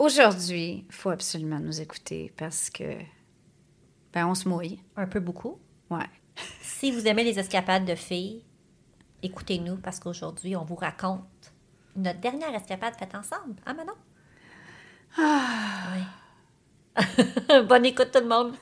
aujourd'hui, il faut absolument nous écouter parce que, ben, on se mouille. Un peu beaucoup. Ouais. Si vous aimez les escapades de filles, écoutez-nous parce qu'aujourd'hui, on vous raconte notre dernière escapade faite ensemble. Ah, Manon? Ah. Oui. Bonne écoute, tout le monde.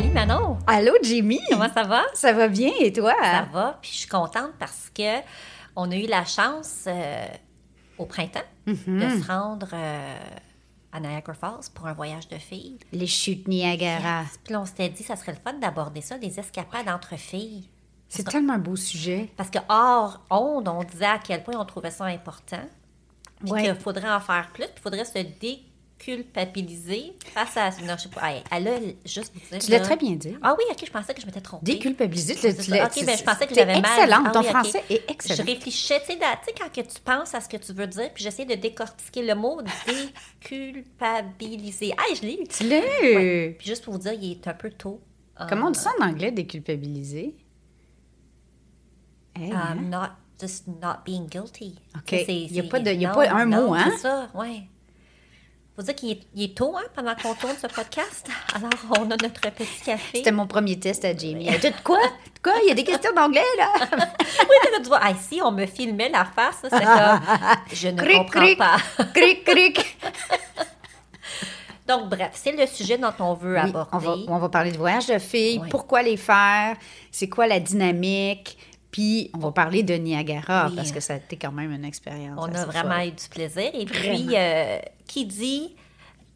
Salut Manon! Allô, Jimmy? Comment ça va? Ça va bien et toi? Ça va, puis je suis contente parce que on a eu la chance euh, au printemps Mhm. de se rendre euh, à Niagara Falls pour un voyage de filles. Les chutes Niagara. Puis là, on s'était dit, ça serait le fun d'aborder ça, des escapades entre filles. C'est tellement un beau sujet. Parce que hors onde, on disait à quel point on trouvait ça important. Puis Ouais. qu'il faudrait en faire plus, puis il faudrait se déculpabiliser face à... Non, je sais pas. Elle a juste dire, Tu l'as là- très bien dit. Ah oui, OK, je pensais que je m'étais trompée. Déculpabiliser, tu l'as- l'as- OK, ben, je pensais que j'avais mal. excellente. Ah Ton oui, français est Je excellent. réfléchissais, tu sais, quand que tu penses à ce que tu veux dire, puis j'essayais de décortiquer le mot déculpabiliser. Ah, je l'ai. Tu l'as. Puis juste pour vous dire, il est un peu tôt. Comment on Um, dit ça en anglais, déculpabiliser? Hey, hein? I'm not just not being guilty. OK. Il y a pas de- il y a non, pas un non, mot, hein? C'est ça, oui. Faut dire qu'il est, tôt, hein, pendant qu'on tourne ce podcast. Alors, on a notre petit café. C'était mon premier test à Jamie. Elle dit, de quoi? De quoi? Il y a des questions d'anglais, là? Oui, mais là, tu vois, ah, si on me filmait la face, c'est comme, je ne Cric, comprends cric. pas. cric, cric. Donc, bref, c'est le sujet dont on veut Oui, aborder. on, va, on va parler de voyage de filles, Oui. pourquoi les faire, c'est quoi la dynamique, puis on va parler de Niagara Oui. parce que ça a été quand même une expérience. On a vraiment folle. eu du plaisir. Et puis, euh, qui dit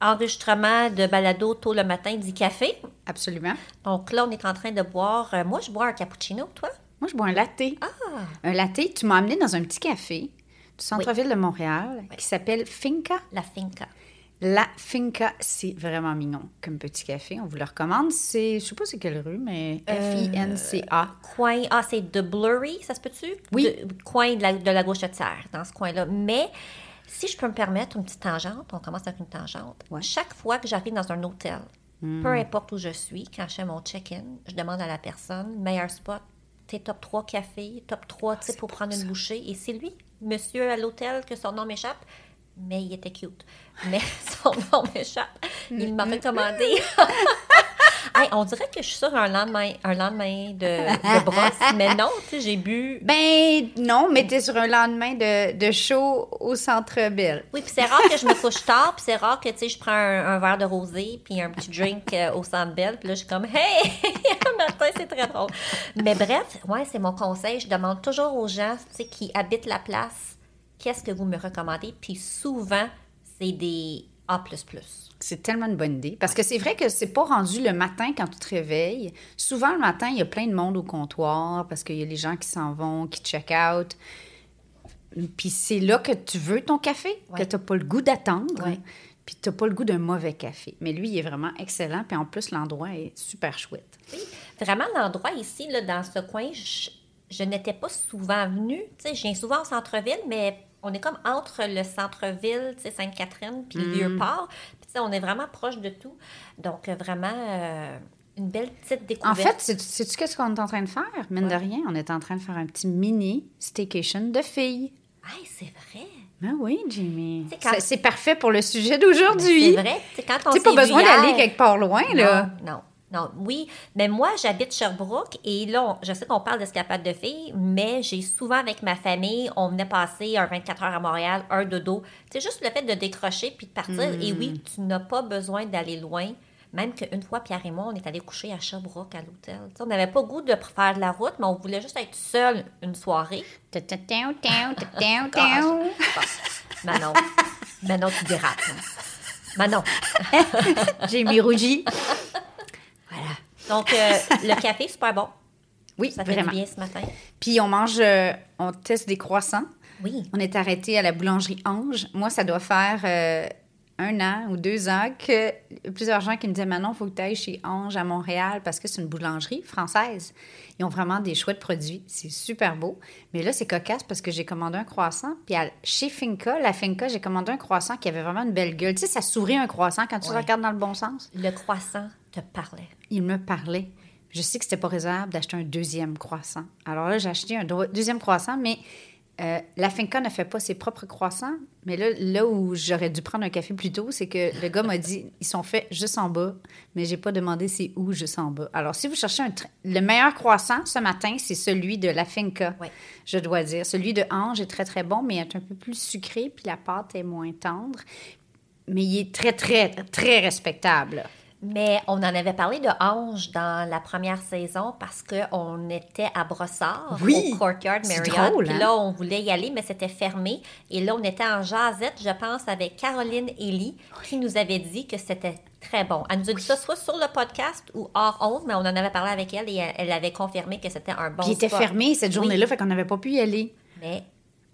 enregistrement de balado tôt le matin dit café. Absolument. Donc là, on est en train de boire. euh, moi, je bois un cappuccino, toi? Moi, je bois un latte. Ah! Un latte, tu m'as amené dans un petit café du centre-ville de Montréal qui s'appelle Finca. La finca. La Finca, c'est vraiment mignon comme petit café. On vous le recommande. C'est, je sais pas c'est quelle rue, mais F-I-N-C-A. Coin. Ah, c'est de Blurry, ça se peut-tu? Oui. De- coin de la, de la gauchetière, dans ce coin-là. Mais. Si je peux me permettre une petite tangente, on commence avec une tangente. Ouais. Chaque fois que j'arrive dans un hôtel, peu importe où je suis, quand je fais mon check-in, je demande à la personne, meilleur spot, t'es top 3 café, top 3 tu sais, pour prendre une bouchée. Et c'est lui, monsieur à l'hôtel, que son nom m'échappe, mais il était cute. Mais son nom m'échappe. Il m'a recommandé. Hey, on dirait que je suis sur un lendemain, un lendemain de, de brosse, mais non, tu sais, j'ai bu Ben non, mais t'es sur un lendemain de, de show au centre-ville. Oui, puis c'est rare que je me couche tard, puis c'est rare que, tu sais, je prends un, un verre de rosé, puis un petit drink euh, au Centre Bell, puis là, je suis comme « Hey! » matin, c'est très drôle. Mais bref, ouais, c'est mon conseil. Je demande toujours aux gens, tu sais, qui habitent la place, qu'est-ce que vous me recommandez? Puis souvent, c'est des A++. C'est tellement une bonne idée. Parce que c'est vrai que c'est pas rendu le matin quand tu te réveilles. Souvent, le matin, il y a plein de monde au comptoir parce qu'il y a les gens qui s'en vont, qui check out. Puis c'est là que tu veux ton café, Ouais. que tu n'as pas le goût d'attendre. Ouais. Puis tu n'as pas le goût d'un mauvais café. Mais lui, il est vraiment excellent. Puis en plus, l'endroit est super chouette. Oui. Vraiment, l'endroit ici, là, dans ce coin, je, je n'étais pas souvent venue. Tu sais, je viens souvent au centre-ville, mais on est comme entre le centre-ville, tu sais, Sainte-Catherine, puis le Vieux-Port. Puis, tu sais, on est vraiment proche de tout. Donc, euh, vraiment, euh, une belle petite En découverte. fait, sais- sais-tu qu'est-ce qu'on est en train de faire? Mine de rien, on est en train de faire un petit mini staycation de filles. Hey, c'est vrai. Ah oui, Jimmy. C'est quand- C'est- C'est parfait pour le sujet d'aujourd'hui. C'est vrai. Quand on sais, pas besoin d'aller quelque part loin, là. Non, non. Oui, mais moi, j'habite Sherbrooke et là, on- je sais qu'on parle d'escapade de filles, mais j'ai souvent avec ma famille, on venait passer un 24 heures à Montréal, un dodo. C'est juste le fait de décrocher puis de partir. Et oui, tu n'as pas besoin d'aller loin. Même qu'une fois, Pierre et moi, on est allés coucher à Sherbrooke à l'hôtel. On n'avait pas goût de faire de la route, mais on voulait juste être seul une soirée. Manon, Manon, tu dérapes. hein. Manon. Jamie rougi. Voilà. Donc, euh, le café, super bon. Oui, Ça fait vraiment. du bien ce matin. Puis on mange, euh, on teste des croissants. Oui. On est arrêté à la boulangerie Ange. Moi, ça doit faire euh, un an ou deux ans que plusieurs gens qui me disaient Manon, il faut que tu ailles chez Ange à Montréal parce que c'est une boulangerie française. Ils ont vraiment des chouettes produits. C'est super beau. Mais là, c'est cocasse parce que j'ai commandé un croissant. Puis à- chez Finca, la Finca, j'ai commandé un croissant qui avait vraiment une belle gueule. Tu sais, ça sourit un croissant quand tu Ouais. regardes dans le bon sens. Le croissant te parlait. Il me parlait. Je sais que c'était pas raisonnable d'acheter un deuxième croissant. Alors là, j'ai acheté un deuxième croissant, mais euh, la Finca ne fait pas ses propres croissants. Mais là, là où j'aurais dû prendre un café plus tôt, c'est que le gars m'a dit ils sont faits juste en bas, mais j'ai pas demandé c'est où juste en bas. Alors, si vous cherchez un le meilleur croissant ce matin, c'est celui de la Finca, je dois dire. Celui de Ange est très, très bon, mais il est un peu plus sucré, puis la pâte est moins tendre. Mais il est très, très, très respectable. Mais on en avait parlé de Ange dans la première saison parce qu'on était à Brossard, Oui! au Courtyard C'est Marriott. drôle, Puis hein? là, on voulait y aller, mais c'était fermé. Et là, on était en jasette, je pense, avec Caroline Elie, qui nous avait dit que c'était très bon. Elle nous a dit ça soit sur le podcast ou hors honte, mais on en avait parlé avec elle et elle, avait confirmé que c'était un bon Puis il était fermé cette journée-là, fait qu'on n'avait pas pu y aller. Mais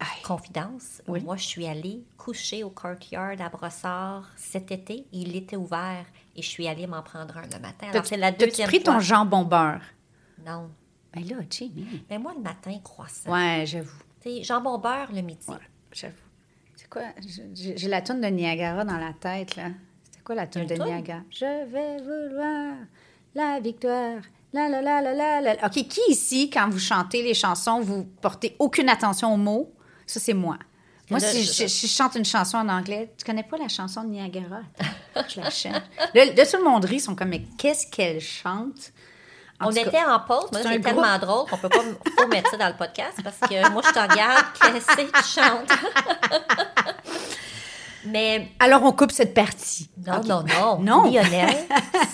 Aïe. confidence, Oui. moi, je suis allée coucher au courtyard à Brossard cet été. Il était ouvert et je suis allée m'en prendre un le matin. Alors, c'est la t'as-tu deuxième pris ton jambon beurre? Non. Ben là, Jamie. Mais moi, le matin, croissant. Ouais, j'avoue. Sais, jambon beurre le midi. Ouais, j'avoue. C'est quoi? J'ai la toune de Niagara dans la tête, là. C'était quoi la toune une de? Niagara? Je vais vouloir la victoire. La la la la la la. OK, qui ici, quand vous chantez les chansons, vous portez aucune attention aux mots? Ça, c'est moi. Moi, Là, si je- je, si je chante une chanson en anglais, tu connais pas la chanson de Niagara? Je la chante. Là, là, tout le monde rit, ils sont comme, mais qu'est-ce qu'elle chante? En On cas, était en pause, mais c'est tellement drôle qu'on peut pas faut mettre ça dans le podcast parce que moi, je te regarde, qu'est-ce que tu chantes? mais Alors, on coupe cette partie. non, non, non. Non. Lionel,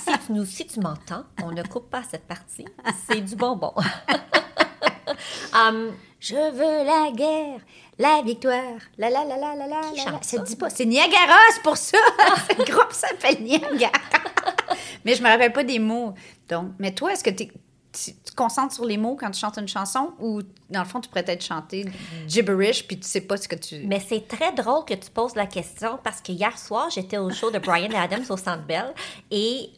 si tu, nous, si tu m'entends, on ne coupe pas cette partie. C'est du bonbon. Hum, Je veux la guerre, la victoire, la la la la la la. Qui la, chante la. Ça? dit pas. C'est Niagara, c'est pour ça. le groupe s'appelle Niagara. mais je me rappelle pas des mots. Donc, mais toi, est-ce que tu tu te concentres sur les mots quand tu chantes une chanson ou dans le fond tu pourrais peut-être chanter gibberish puis tu sais pas ce que tu. Mais c'est très drôle que tu poses la question parce que hier soir, j'étais au show de Brian Adams au Centre Bell et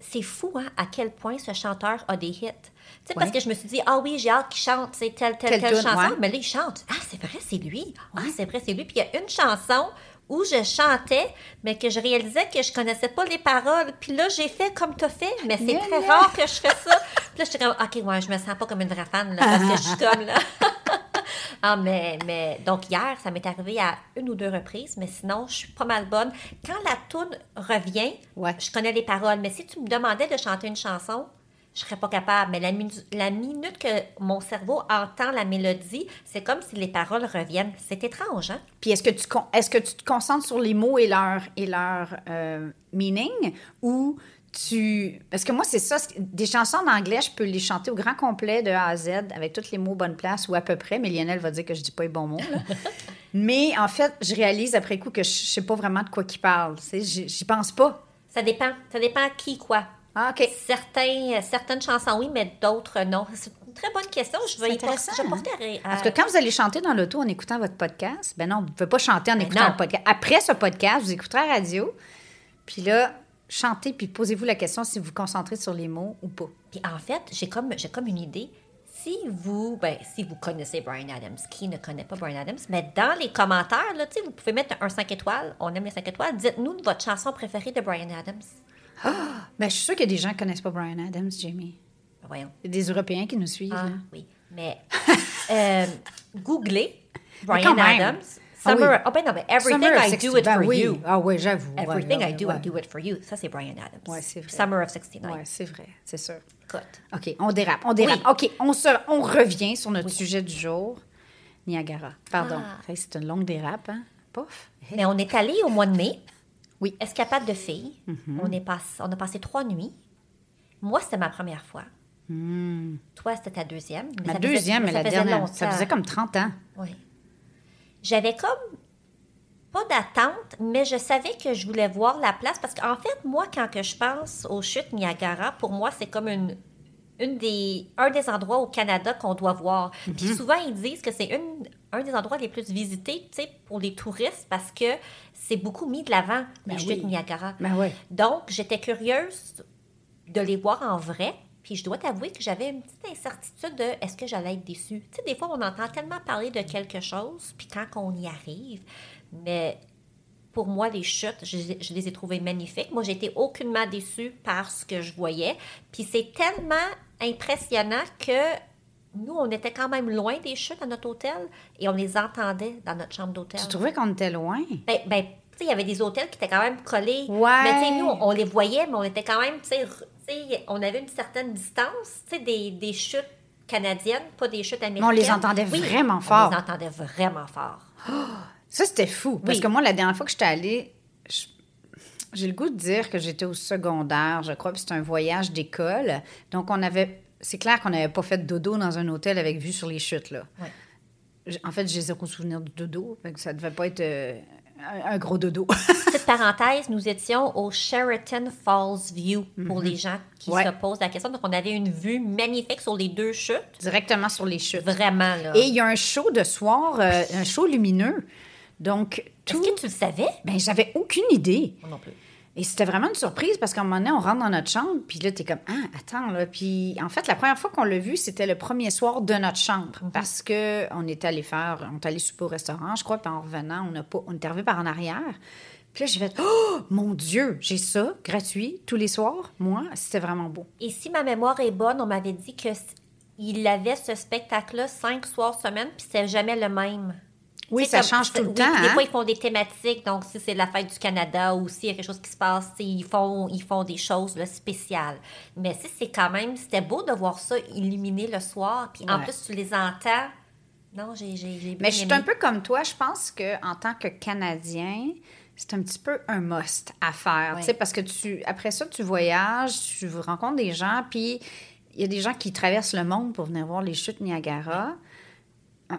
c'est fou hein, à quel point ce chanteur a des hits. Sais, parce que je me suis dit, ah oui, j'ai hâte qu'il chante c'est telle, telle, Telle telle, tune, chanson. ouais. Mais là, il chante. Ah, c'est vrai, c'est lui. Ah, c'est vrai, c'est lui. Puis il y a une chanson où je chantais, mais que je réalisais que je connaissais pas les paroles. Puis là, j'ai fait comme tu as fait, mais c'est Nya, très rare que je fais ça. Puis là, j'étais comme, OK, ouais, je me sens pas comme une vraie fan, là, parce que je suis comme, là. Ah, mais, mais donc hier, ça m'est arrivé à une ou deux reprises, mais sinon, je suis pas mal bonne. Quand la toune revient, Ouais. je connais les paroles, mais si tu me demandais de chanter une chanson, je serais pas capable. Mais la, minu- la minute que mon cerveau entend la mélodie, c'est comme si les paroles reviennent. C'est étrange, hein? Puis est-ce que tu con- est-ce que tu te concentres sur les mots et leur et leur euh, meaning? Ou tu parce que moi c'est ça des chansons en anglais je peux les chanter au grand complet de A à Z avec tous les mots bonne place ou à peu près mais Lionel va dire que je dis pas les bons mots mais en fait je réalise après coup que je sais pas vraiment de quoi qu'il parle j'y pense pas Ça dépend. Ça dépend qui, quoi. Ah ok Certains, certaines chansons, oui, mais d'autres, non. C'est une très bonne question. Je vais y porter, intéressant, je vais hein? porter à- Parce que quand vous allez chanter dans l'auto en écoutant votre podcast, ben non, vous ne pouvez pas chanter en Ben écoutant non. le podcast. Après ce podcast, vous écouterez la radio, puis là, chantez, puis posez-vous la question si vous vous concentrez sur les mots ou pas. Puis en fait, j'ai comme, j'ai comme une idée. Si vous, ben, si vous connaissez Brian Adams, qui ne connaît pas Brian Adams, mais dans les commentaires, là, vous pouvez mettre un 5 étoiles. On aime les 5 étoiles. Dites-nous votre chanson préférée de Brian Adams. Ben, je suis sûre qu'il y a des gens qui ne connaissent pas Brian Adams, Jamie. Ben, voyons. Il y a des Européens qui nous suivent. Ah, là. oui. Mais euh, googlez Mais Brian. Adams. Ah oui. Summer. Oh, ben non, mais Everything Summer I 60 do it ben for oui. you. Ah oui, j'avoue. Everything ouais, I do, ouais. I do it for you. Ça, c'est Brian Adams. Ouais, c'est vrai. Summer of 69. Ouais, c'est vrai, c'est sûr. Écoute. OK, on dérape, on dérape. Oui. OK, on, se, on revient sur notre sujet du jour. Niagara. Pardon. Ah. C'est une longue dérape, hein? Pouf. Mais on est allé au mois de mai. Oui. Escapade de filles. on, est pass- on a passé trois nuits. Moi, c'était ma première fois. Toi, c'était ta deuxième. mais Hmm. Ma ça faisait- deuxième, mais ça la dernière. longtemps. Ça faisait comme 30 ans. Oui. J'avais comme pas d'attente, mais je savais que je voulais voir la place parce qu'en fait, moi, quand que je pense aux chutes Niagara, pour moi, c'est comme une, une des, un des endroits au Canada qu'on doit voir. Puis Mhm. souvent, ils disent que c'est une, un des endroits les plus visités, pour les touristes parce que c'est beaucoup mis de l'avant, Ben les chutes oui. Niagara. Ben. Donc, j'étais curieuse de les voir en vrai. Puis je dois t'avouer que j'avais une petite incertitude de est-ce que j'allais être déçue. Tu sais, des fois, on entend tellement parler de quelque chose, puis quand on y arrive, mais pour moi, les chutes, je, je les ai trouvées magnifiques. Moi, été aucunement déçue par ce que je voyais. Puis c'est tellement impressionnant que nous, on était quand même loin des chutes à notre hôtel et on les entendait dans notre chambre d'hôtel. Tu trouvais qu'on était loin? Ben, ben, tu sais, il y avait des hôtels qui étaient quand même collés. Ouais. Mais tu sais, nous, on les voyait, mais on était quand même, tu sais, on avait une certaine distance, tu sais, des, des chutes canadiennes, pas des chutes américaines. on les entendait Oui, vraiment On fort. les entendait vraiment fort. Ça, c'était fou. Parce Oui. que moi, la dernière fois que j'étais allée, je- j'ai le goût de dire que j'étais au secondaire, je crois, puis c'était un voyage d'école. Donc, on avait. C'est clair qu'on n'avait pas fait de dodo dans un hôtel avec vue sur les chutes, là. Ouais. En fait, j'ai zéro souvenir du dodo. Que ça devait pas être euh, un, un gros dodo. Petite parenthèse, nous étions au Sheraton Falls View pour les gens qui Mhm. Ouais. se posent la question. Donc, on avait une vue magnifique sur les deux chutes. Directement sur les chutes. Vraiment, là. Et il y a un show de soir, euh, un show lumineux. Donc, Est-ce tout. que tu le savais? Ben, j'avais aucune idée. Moi non plus. Et c'était vraiment une surprise parce qu'à un moment donné, on rentre dans notre chambre, puis là, t'es comme, ah, attends, là. Puis en fait, la première fois qu'on l'a vu, c'était le premier soir de notre chambre parce que on était allé faire, on est allé souper au restaurant, je crois, puis en revenant, on, a pas, on est arrivé par en arrière. Puis là, j'ai fait, oh, mon Dieu, j'ai ça, gratuit, tous les soirs. Moi, c'était vraiment beau. Et si ma mémoire est bonne, on m'avait dit que il avait ce spectacle-là cinq soirs semaine, puis c'est jamais le même. Oui, ça comme- change tout le oui, temps. Des hein? fois, ils font des thématiques. Donc, si c'est la fête du Canada ou s'il y a quelque chose qui se passe, ils font, ils font des choses là, spéciales. Mais si c'est quand même, c'était beau de voir ça illuminé le soir. Puis en plus, tu les entends. Non, j'ai j'ai j'ai bien Mais je suis un peu comme toi. Je pense que en tant que Canadien, c'est un petit peu un must à faire. Ouais. Parce que tu, après ça, tu voyages, tu rencontres des gens, puis il y a des gens qui traversent le monde pour venir voir les chutes Niagara.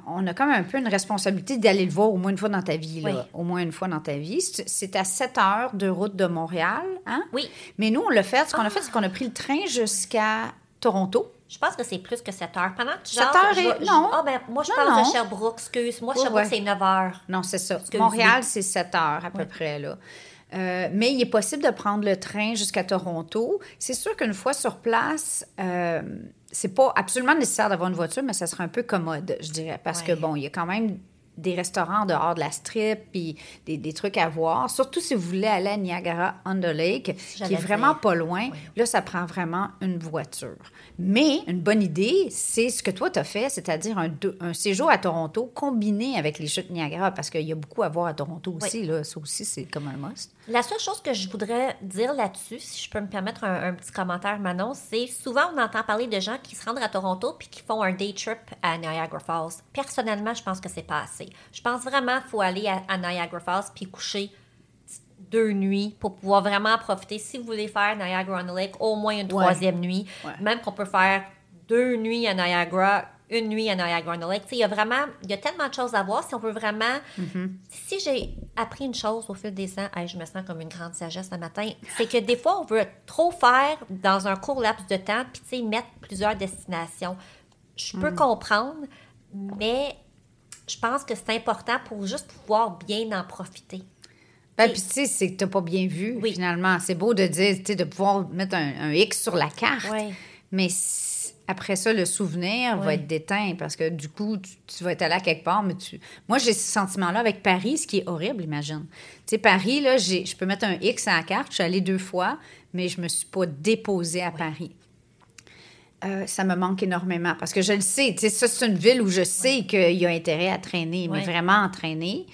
On a comme un peu une responsabilité d'aller le voir au moins une fois dans ta vie. Là. Oui. Au moins une fois dans ta vie. C'est à 7 heures de route de Montréal. Hein? Oui, Mais nous, on l'a fait. Ce qu'on a Ah. fait, c'est qu'on a pris le train jusqu'à Toronto. je pense que c'est plus que 7 heures. Pendant que tu 7 jases, heures et- je- non. Ah, ben, moi, je Non, parle non. de Sherbrooke, excuse. Moi, Sherbrooke, ouais. c'est 9 heures. Non, c'est ça. Montréal, c'est 7 heures à peu près, là. Euh, mais il est possible de prendre le train jusqu'à Toronto. C'est sûr qu'une fois sur place, euh, c'est pas absolument nécessaire d'avoir une voiture, mais ça serait un peu commode, je dirais. Parce que, bon, il y a quand même des restaurants en dehors de la strip, puis des, des trucs à voir. Surtout si vous voulez aller à Niagara-on-the-Lake, qui est vraiment pas loin. Là, ça prend vraiment une voiture. Mais une bonne idée, c'est ce que toi, tu as fait, c'est-à-dire un séjour à Toronto combiné avec les chutes Niagara, parce qu'il y a beaucoup à voir à Toronto aussi. Là. Ça aussi, c'est comme un must. La seule chose que je voudrais dire là-dessus, si je peux me permettre un, un petit commentaire, Manon, c'est souvent on entend parler de gens qui se rendent à Toronto puis qui font un day trip à Niagara Falls. Personnellement, je pense que c'est pas assez. Je pense vraiment qu'il faut aller à, à Niagara Falls puis coucher deux nuits pour pouvoir vraiment profiter. Si vous voulez faire Niagara on the Lake, au moins une troisième nuit. Ouais. Même qu'on peut faire deux nuits à Niagara, une nuit à Niagara on Lake. Il y a vraiment, il y a tellement de choses à voir. Si on veut vraiment, si j'ai appris une chose au fil des ans, hey, je me sens comme une grande sagesse ce matin, c'est que des fois, on veut trop faire dans un court laps de temps, puis mettre plusieurs destinations. Je peux comprendre, mais je pense que c'est important pour juste pouvoir bien en profiter. Ben, puis tu sais, c'est que pas bien vu, Oui. finalement. C'est beau de dire, tu sais, de pouvoir mettre un, un X sur la carte. Mais si- après ça, le souvenir va être déteint parce que du coup, tu, tu vas être allé à quelque part, mais tu... Moi, j'ai ce sentiment-là avec Paris, ce qui est horrible, imagine. Tu sais, Paris, là, j'ai- je peux mettre un X à la carte. Je suis allée deux fois, mais je me suis pas déposée à Paris. Euh, ça me manque énormément parce que je le sais. Tu sais, ça, c'est une ville où je sais qu'il y a intérêt à traîner, mais vraiment à traîner.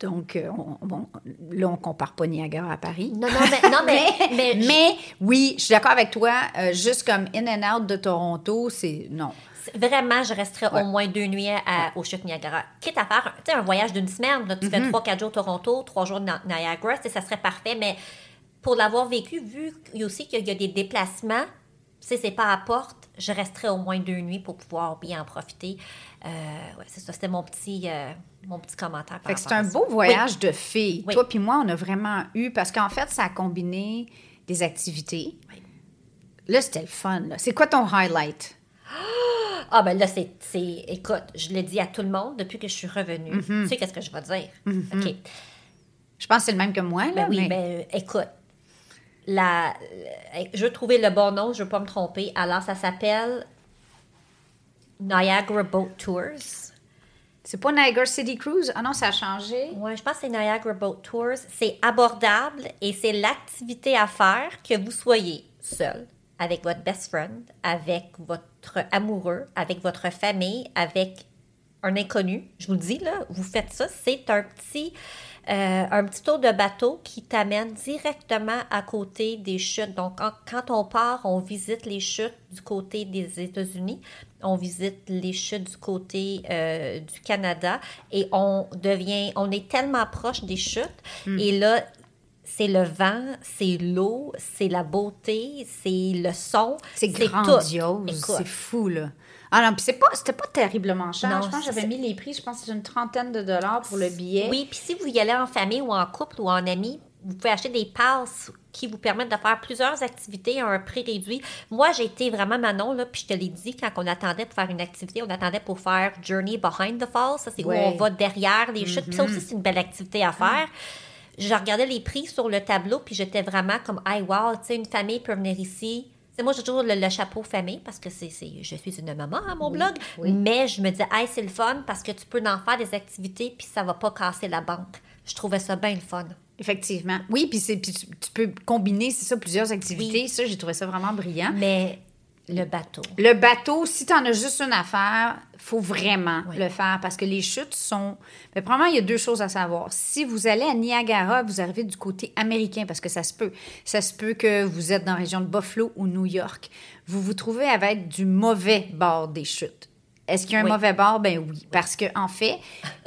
Donc, euh, on- bon, là, on compare pas Niagara à Paris. Non, non, mais, non, mais, mais, Mais oui, je suis d'accord avec toi. euh, juste comme In and Out de Toronto, c'est non. Vraiment, je resterais Ouais. au moins deux nuits à, au chute Niagara. Quitte à faire tu sais, un voyage d'une semaine, là, tu Mm-hmm. fais trois, quatre jours Toronto, trois jours Na- Niagara, ça serait parfait. Mais pour l'avoir vécu, vu aussi qu'il y a des déplacements, tu sais, c'est pas à porte, je resterais au moins deux nuits pour pouvoir bien en profiter. Euh, ouais, c'est ça, c'était mon petit, euh, mon petit commentaire. par Fait que c'est un beau voyage de filles. Oui. Toi puis moi, on a vraiment eu parce qu'en fait, ça a combiné des activités. Oui. Là, c'était le fun. là. C'est quoi ton highlight? Ah, ben là, c'est. c'est- Écoute, je l'ai dit à tout le monde depuis que je suis revenue. Mm-hmm. Tu sais, qu'est-ce que je vais dire? OK. Je pense que c'est le même que moi. Là, Ben oui, mais- ben euh, écoute. La, la- je veux trouver le bon nom, je veux pas me tromper. Alors, ça s'appelle Niagara Boat Tours. C'est pas Niagara City Cruise? Ah non, ça a changé. Ouais, je pense que c'est Niagara Boat Tours. C'est abordable et c'est l'activité à faire que vous soyez seul, avec votre best friend, avec votre amoureux, avec votre famille, avec un inconnu. Je vous le dis, là, vous faites ça. C'est un petit, euh, un petit tour de bateau qui t'amène directement à côté des chutes. Donc, en- quand on part, on visite les chutes du côté des États-Unis, on visite les chutes du côté euh, du Canada et on devient, on est tellement proche des chutes. Et là, c'est le vent, c'est l'eau, c'est la beauté, c'est le son. C'est tout. grandiose. C'est fou, là. Ah non, puis c'est pas, c'était pas terriblement cher. Non, je pense que j'avais mis les prix, je pense que c'est une trentaine de dollars pour le billet. Oui, puis si vous y allez en famille ou en couple ou en ami, vous pouvez acheter des passes qui vous permettent de faire plusieurs activités à un prix réduit. Moi, j'ai été vraiment Manon, là, puis je te l'ai dit, quand on attendait pour faire une activité, on attendait pour faire Journey Behind the Falls. Ça, c'est où on va derrière les chutes. Puis ça aussi, c'est une belle activité à faire. Je regardais les prix sur le tableau, puis j'étais vraiment comme, hey, wow, tu sais, une famille peut venir ici. Moi, j'ai toujours le, le chapeau famille parce que c'est, c'est- je suis une maman à mon blog. oui. Mais je me disais, hey, c'est le fun parce que tu peux en faire des activités puis ça va pas casser la banque. Je trouvais ça bien le fun. Effectivement. Oui, puis tu, tu peux combiner, c'est ça, plusieurs activités. Ça, j'ai trouvé ça vraiment brillant. Mais le bateau. Le bateau, si tu en as juste une affaire, faut vraiment Oui. le faire parce que les chutes sont. Mais probablement, il y a deux choses à savoir. Si vous allez à Niagara, vous arrivez du côté américain parce que ça se peut. Ça se peut que vous êtes dans la région de Buffalo ou New York. Vous vous trouvez avec du mauvais bord des chutes. Est-ce qu'il y a un Oui. mauvais bord? Ben oui. Parce que en fait,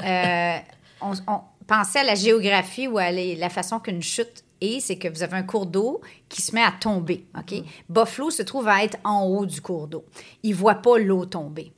euh, on, on pensait à la géographie ou à la façon qu'une chute est, c'est que vous avez un cours d'eau qui se met à tomber. OK? Buffalo se trouve à être en haut du cours d'eau. Il ne voit pas l'eau tomber.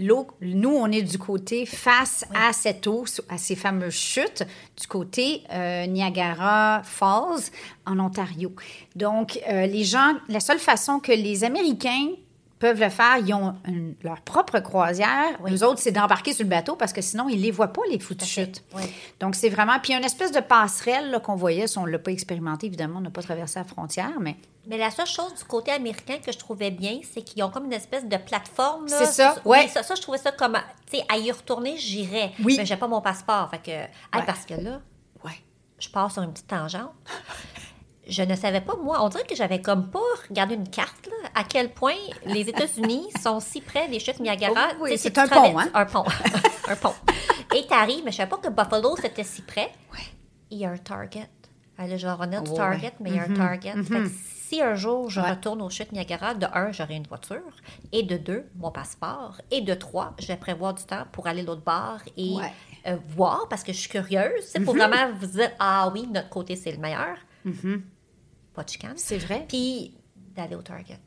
L'eau, nous, on est du côté face à cette eau, à ces fameuses chutes, du côté euh, Niagara Falls, en Ontario. Donc, euh, les gens, la seule façon que les Américains peuvent le faire, ils ont une- leur propre croisière. Oui. Eux autres, c'est d'embarquer sur le bateau parce que sinon, ils ne les voient pas, les foutues chutes. Oui. Donc, c'est vraiment. Puis, il y a une espèce de passerelle qu'on voyait. Si on ne l'a pas expérimenté, évidemment, on n'a pas traversé la frontière, mais Mais la seule chose du côté américain que je trouvais bien, c'est qu'ils ont comme une espèce de plateforme. C'est ça, Oui, ouais. ça, ça, je trouvais ça comme. Tu sais, à y retourner, j'irais. Oui. Mais j'ai pas mon passeport. Fait que. Hey, Ouais. parce que là, ouais. je pars sur une petite tangente. Je ne savais pas, moi, on dirait que j'avais comme pas regardé une carte, là, à quel point les États-Unis sont si près des chutes Niagara. Oh oui, c'est un pont, hein? Un pont. un pont. Et t'arrives, mais je savais pas que Buffalo, c'était si près. Ouais. Il y a un Target. Ah, là, je vais revenir du. Target, mais il y a un Target. Fait que si un jour je Ouais. retourne aux chutes Niagara, de un, j'aurai une voiture. Et de deux, mon passeport. Et de trois, je vais prévoir du temps pour aller l'autre bar et euh, voir parce que je suis curieuse. C'est pour vraiment vous dire Ah oui, notre côté, c'est le meilleur. Pas de chicane. C'est vrai. Puis d'aller au Target.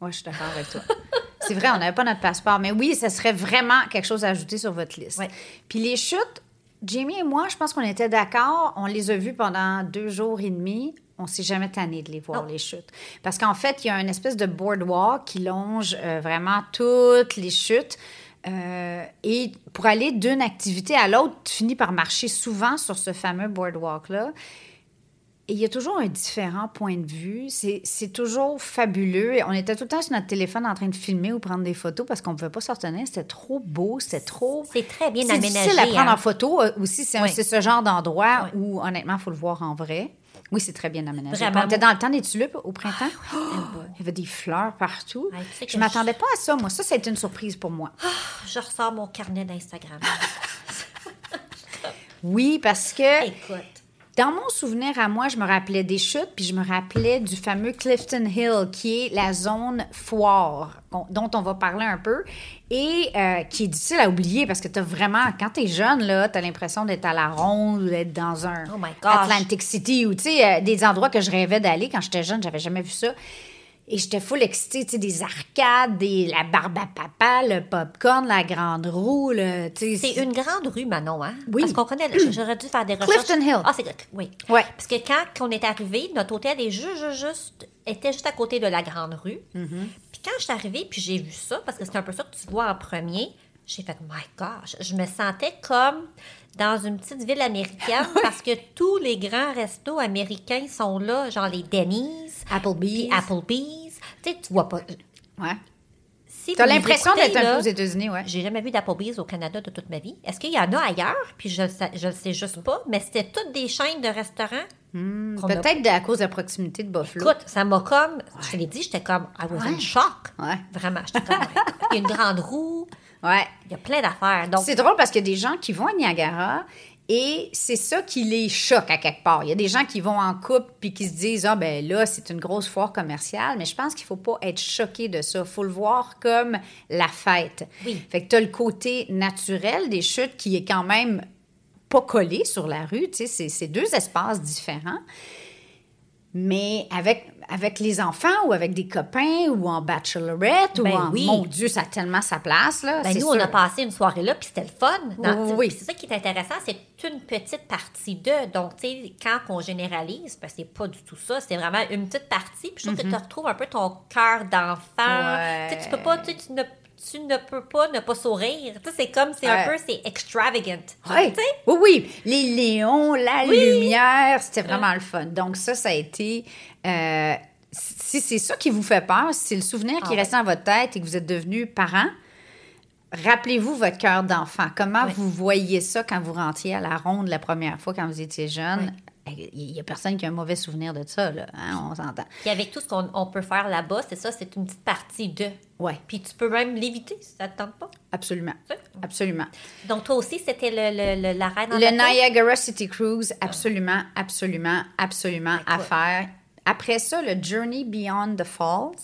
Oui, je suis d'accord avec toi. C'est vrai, on n'avait pas notre passeport, mais oui, ça serait vraiment quelque chose à ajouter sur votre liste. Ouais. Puis les chutes, Jamie et moi, je pense qu'on était d'accord. On les a vues pendant deux jours et demi. On s'est jamais tanné de les voir, Non. les chutes. Parce qu'en fait, il y a une espèce de boardwalk qui longe euh, vraiment toutes les chutes. Euh, et pour aller d'une activité à l'autre, tu finis par marcher souvent sur ce fameux boardwalk-là. Et il y a toujours un différent point de vue. C'est c'est toujours fabuleux. Et on était tout le temps sur notre téléphone en train de filmer ou prendre des photos parce qu'on ne pouvait pas se retenir. C'était trop beau, c'était trop... C'est très bien C'est aménagé. difficile à prendre hein. en photo euh, aussi. C'est Oui. c'est ce genre d'endroit Oui. où, honnêtement, il faut le voir en vrai. Oui, c'est très bien aménagé. Vraiment. On était dans le temps des tulipes au printemps. beau. Il y avait des fleurs partout. Ouais, tu sais que je m'attendais pas à ça. Moi, ça, c'était une surprise pour moi. Je ressors mon carnet d'Instagram. Oui, parce que... Écoute. Dans mon souvenir à moi, je me rappelais des chutes, puis je me rappelais du fameux Clifton Hill, qui est la zone foire, on- dont on va parler un peu, et euh, qui est difficile à oublier parce que tu as vraiment, quand tu es jeune, là, tu as l'impression d'être à la ronde ou d'être dans un Oh. Atlantic City ou tu sais, euh, des endroits que je rêvais d'aller quand j'étais jeune, j'avais jamais vu ça. Et j'étais full excitée, tu sais, des arcades, des, la barbe à papa, le popcorn, la grande roue, le. C'est une grande rue, Manon, hein? Oui. Parce qu'on connaît, j'aurais dû faire des recherches. Clifton Hill. Ah, c'est oui. Ouais. Parce que quand on est arrivé, notre hôtel est juste, juste, était juste à côté de la grande rue. Mm-hmm. Puis quand je suis arrivée, puis j'ai vu ça, parce que c'est un peu ça que tu vois en premier, j'ai fait, my gosh, je me sentais comme dans une petite ville américaine parce que tous les grands restos américains sont là, genre les Denny's, Applebee's. Applebee's. Tu sais, tu vois pas. Ouais. Si T'as l'impression d'être un peu aux États-Unis, ouais. j'ai jamais vu d'Applebee's au Canada de toute ma vie. Est-ce qu'il y en a ailleurs? Puis je ne le sais juste pas. Mais c'était toutes des chaînes de restaurants. a- Peut-être à cause de la proximité de Buffalo. Écoute, ça m'a comme... Je te l'ai dit, j'étais comme... I was in Ouais. shock. Ouais. Vraiment, j'étais comme... Il y a une grande roue. Ouais. Il y a plein d'affaires. Donc, C'est drôle parce qu'il y a des gens qui vont à Niagara et c'est ça qui les choque à quelque part. Il y a des gens qui vont en couple puis qui se disent ah ben là c'est une grosse foire commerciale, mais je pense qu'il faut pas être choqué de ça. Faut le voir comme la fête. Oui. Fait que tu as le côté naturel des chutes qui est quand même pas collé sur la rue, tu sais, c'est deux espaces différents. Mais avec, avec les enfants ou avec des copains ou en bachelorette Ben ou en... oui. Mon Dieu, ça a tellement sa place, là. ben, nous, on a passé une soirée là, puis c'était le fun. Oui, C'est ça qui est intéressant, c'est une petite partie de. Donc, tu sais, quand on généralise, ben, c'est pas du tout ça. C'est vraiment une petite partie. Puis je trouve que tu retrouves un peu ton cœur d'enfant. Ouais. Tu sais, tu peux pas, tu ne, tu ne peux pas ne pas sourire. Tu sais, c'est comme, c'est un peu, c'est extravagant. Ouais. Oui, oui. Les léons, la Oui. lumière, c'était vraiment le fun. Donc, ça, ça a été. euh, si c'est ça qui vous fait peur, si c'est le souvenir qui Ah est resté dans votre tête et que vous êtes devenu parent, rappelez-vous votre cœur d'enfant. Comment vous voyez ça quand vous rentiez à la ronde la première fois quand vous étiez jeune? Il n'y a personne qui a un mauvais souvenir de ça, là. hein, on s'entend. Puis avec tout ce qu'on on peut faire là-bas, c'est ça, c'est une petite partie de. Oui, Puis tu peux même l'éviter si ça te tente pas. absolument. Absolument. Donc, toi aussi, c'était le, le, le- la reine en Le? Niagara City Cruise, absolument, absolument, absolument à faire. Après ça, le Journey Beyond the Falls,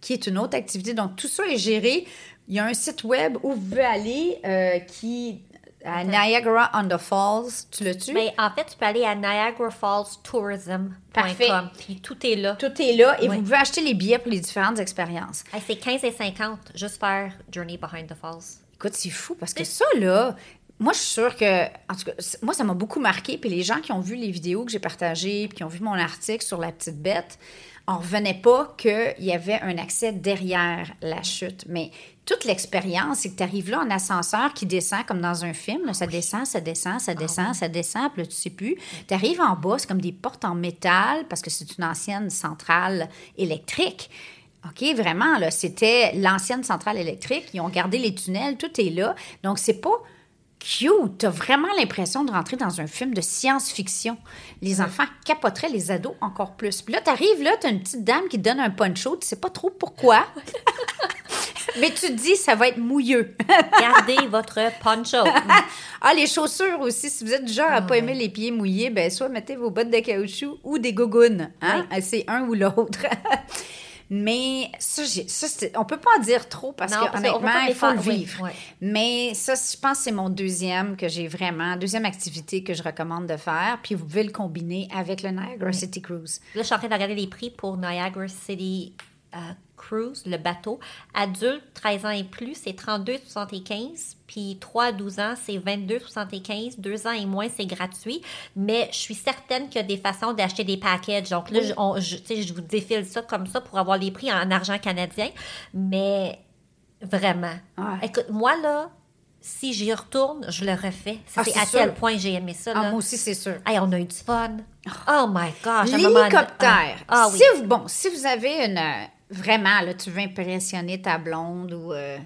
qui est une autre activité. Donc, tout ça est géré. Il y a un site web où vous pouvez aller euh, qui. À Niagara on the Falls. Tu l'as-tu? Mais en fait, tu peux aller à niagarafallstourism.com. Puis tout est là. Tout est là et Oui. vous pouvez acheter les billets pour les différentes expériences. Hey, c'est 15 et 50, juste faire Journey Behind the Falls. Écoute, c'est fou parce que ça, là, moi, je suis sûre que, en tout cas, moi, ça m'a beaucoup marqué. Puis les gens qui ont vu les vidéos que j'ai partagées, puis qui ont vu mon article sur la petite bête, on revenait pas qu'il y avait un accès derrière la chute. Mais toute l'expérience, c'est que tu arrives là en ascenseur qui descend comme dans un film. là. ça descend, ça descend, ça descend, ça descend, puis là, tu sais plus. Tu arrives en bas, c'est comme des portes en métal parce que c'est une ancienne centrale électrique. OK, vraiment, là, c'était l'ancienne centrale électrique. Ils ont gardé les tunnels, tout est là. Donc, c'est pas cute. T'as vraiment l'impression de rentrer dans un film de science-fiction. Les enfants capoteraient, les ados encore plus. Puis là, t'arrives là, t'as une petite dame qui te donne un poncho, tu sais pas trop pourquoi. Mais tu te dis, ça va être mouilleux. Gardez votre poncho. ah, les chaussures aussi, si vous êtes du genre à pas aimer les pieds mouillés, ben soit mettez vos bottes de caoutchouc ou des gougounes. Hein? C'est un ou l'autre. Mais ça, ça on peut pas en dire trop parce Non, que parce honnêtement, il faut le oui, vivre. Mais ça, je pense que c'est mon deuxième que j'ai vraiment, deuxième activité que je recommande de faire. Puis vous pouvez le combiner avec le Niagara City Cruise. Là, je suis en train de regarder les prix pour Niagara City euh, Cruise, le bateau. Adulte, 13 ans et plus, c'est 32,75. Puis 3 à 12 ans, c'est 22,75. 2 ans et moins, c'est gratuit. Mais je suis certaine qu'il y a des façons d'acheter des packages. Donc là, je, on- je- tu sais, je vous défile ça comme ça pour avoir les prix en argent canadien. Mais vraiment. Écoute, moi, là, si j'y retourne, je le refais. Ah, c'est à sûr. quel point j'ai aimé ça. Ah, là. moi aussi, c'est sûr. Hey, on a eu du fun. Oh my gosh. L'hélicoptère. Ah, ah oui. si vous, bon, si vous avez une. Vraiment, là, tu veux impressionner ta blonde ou. euh,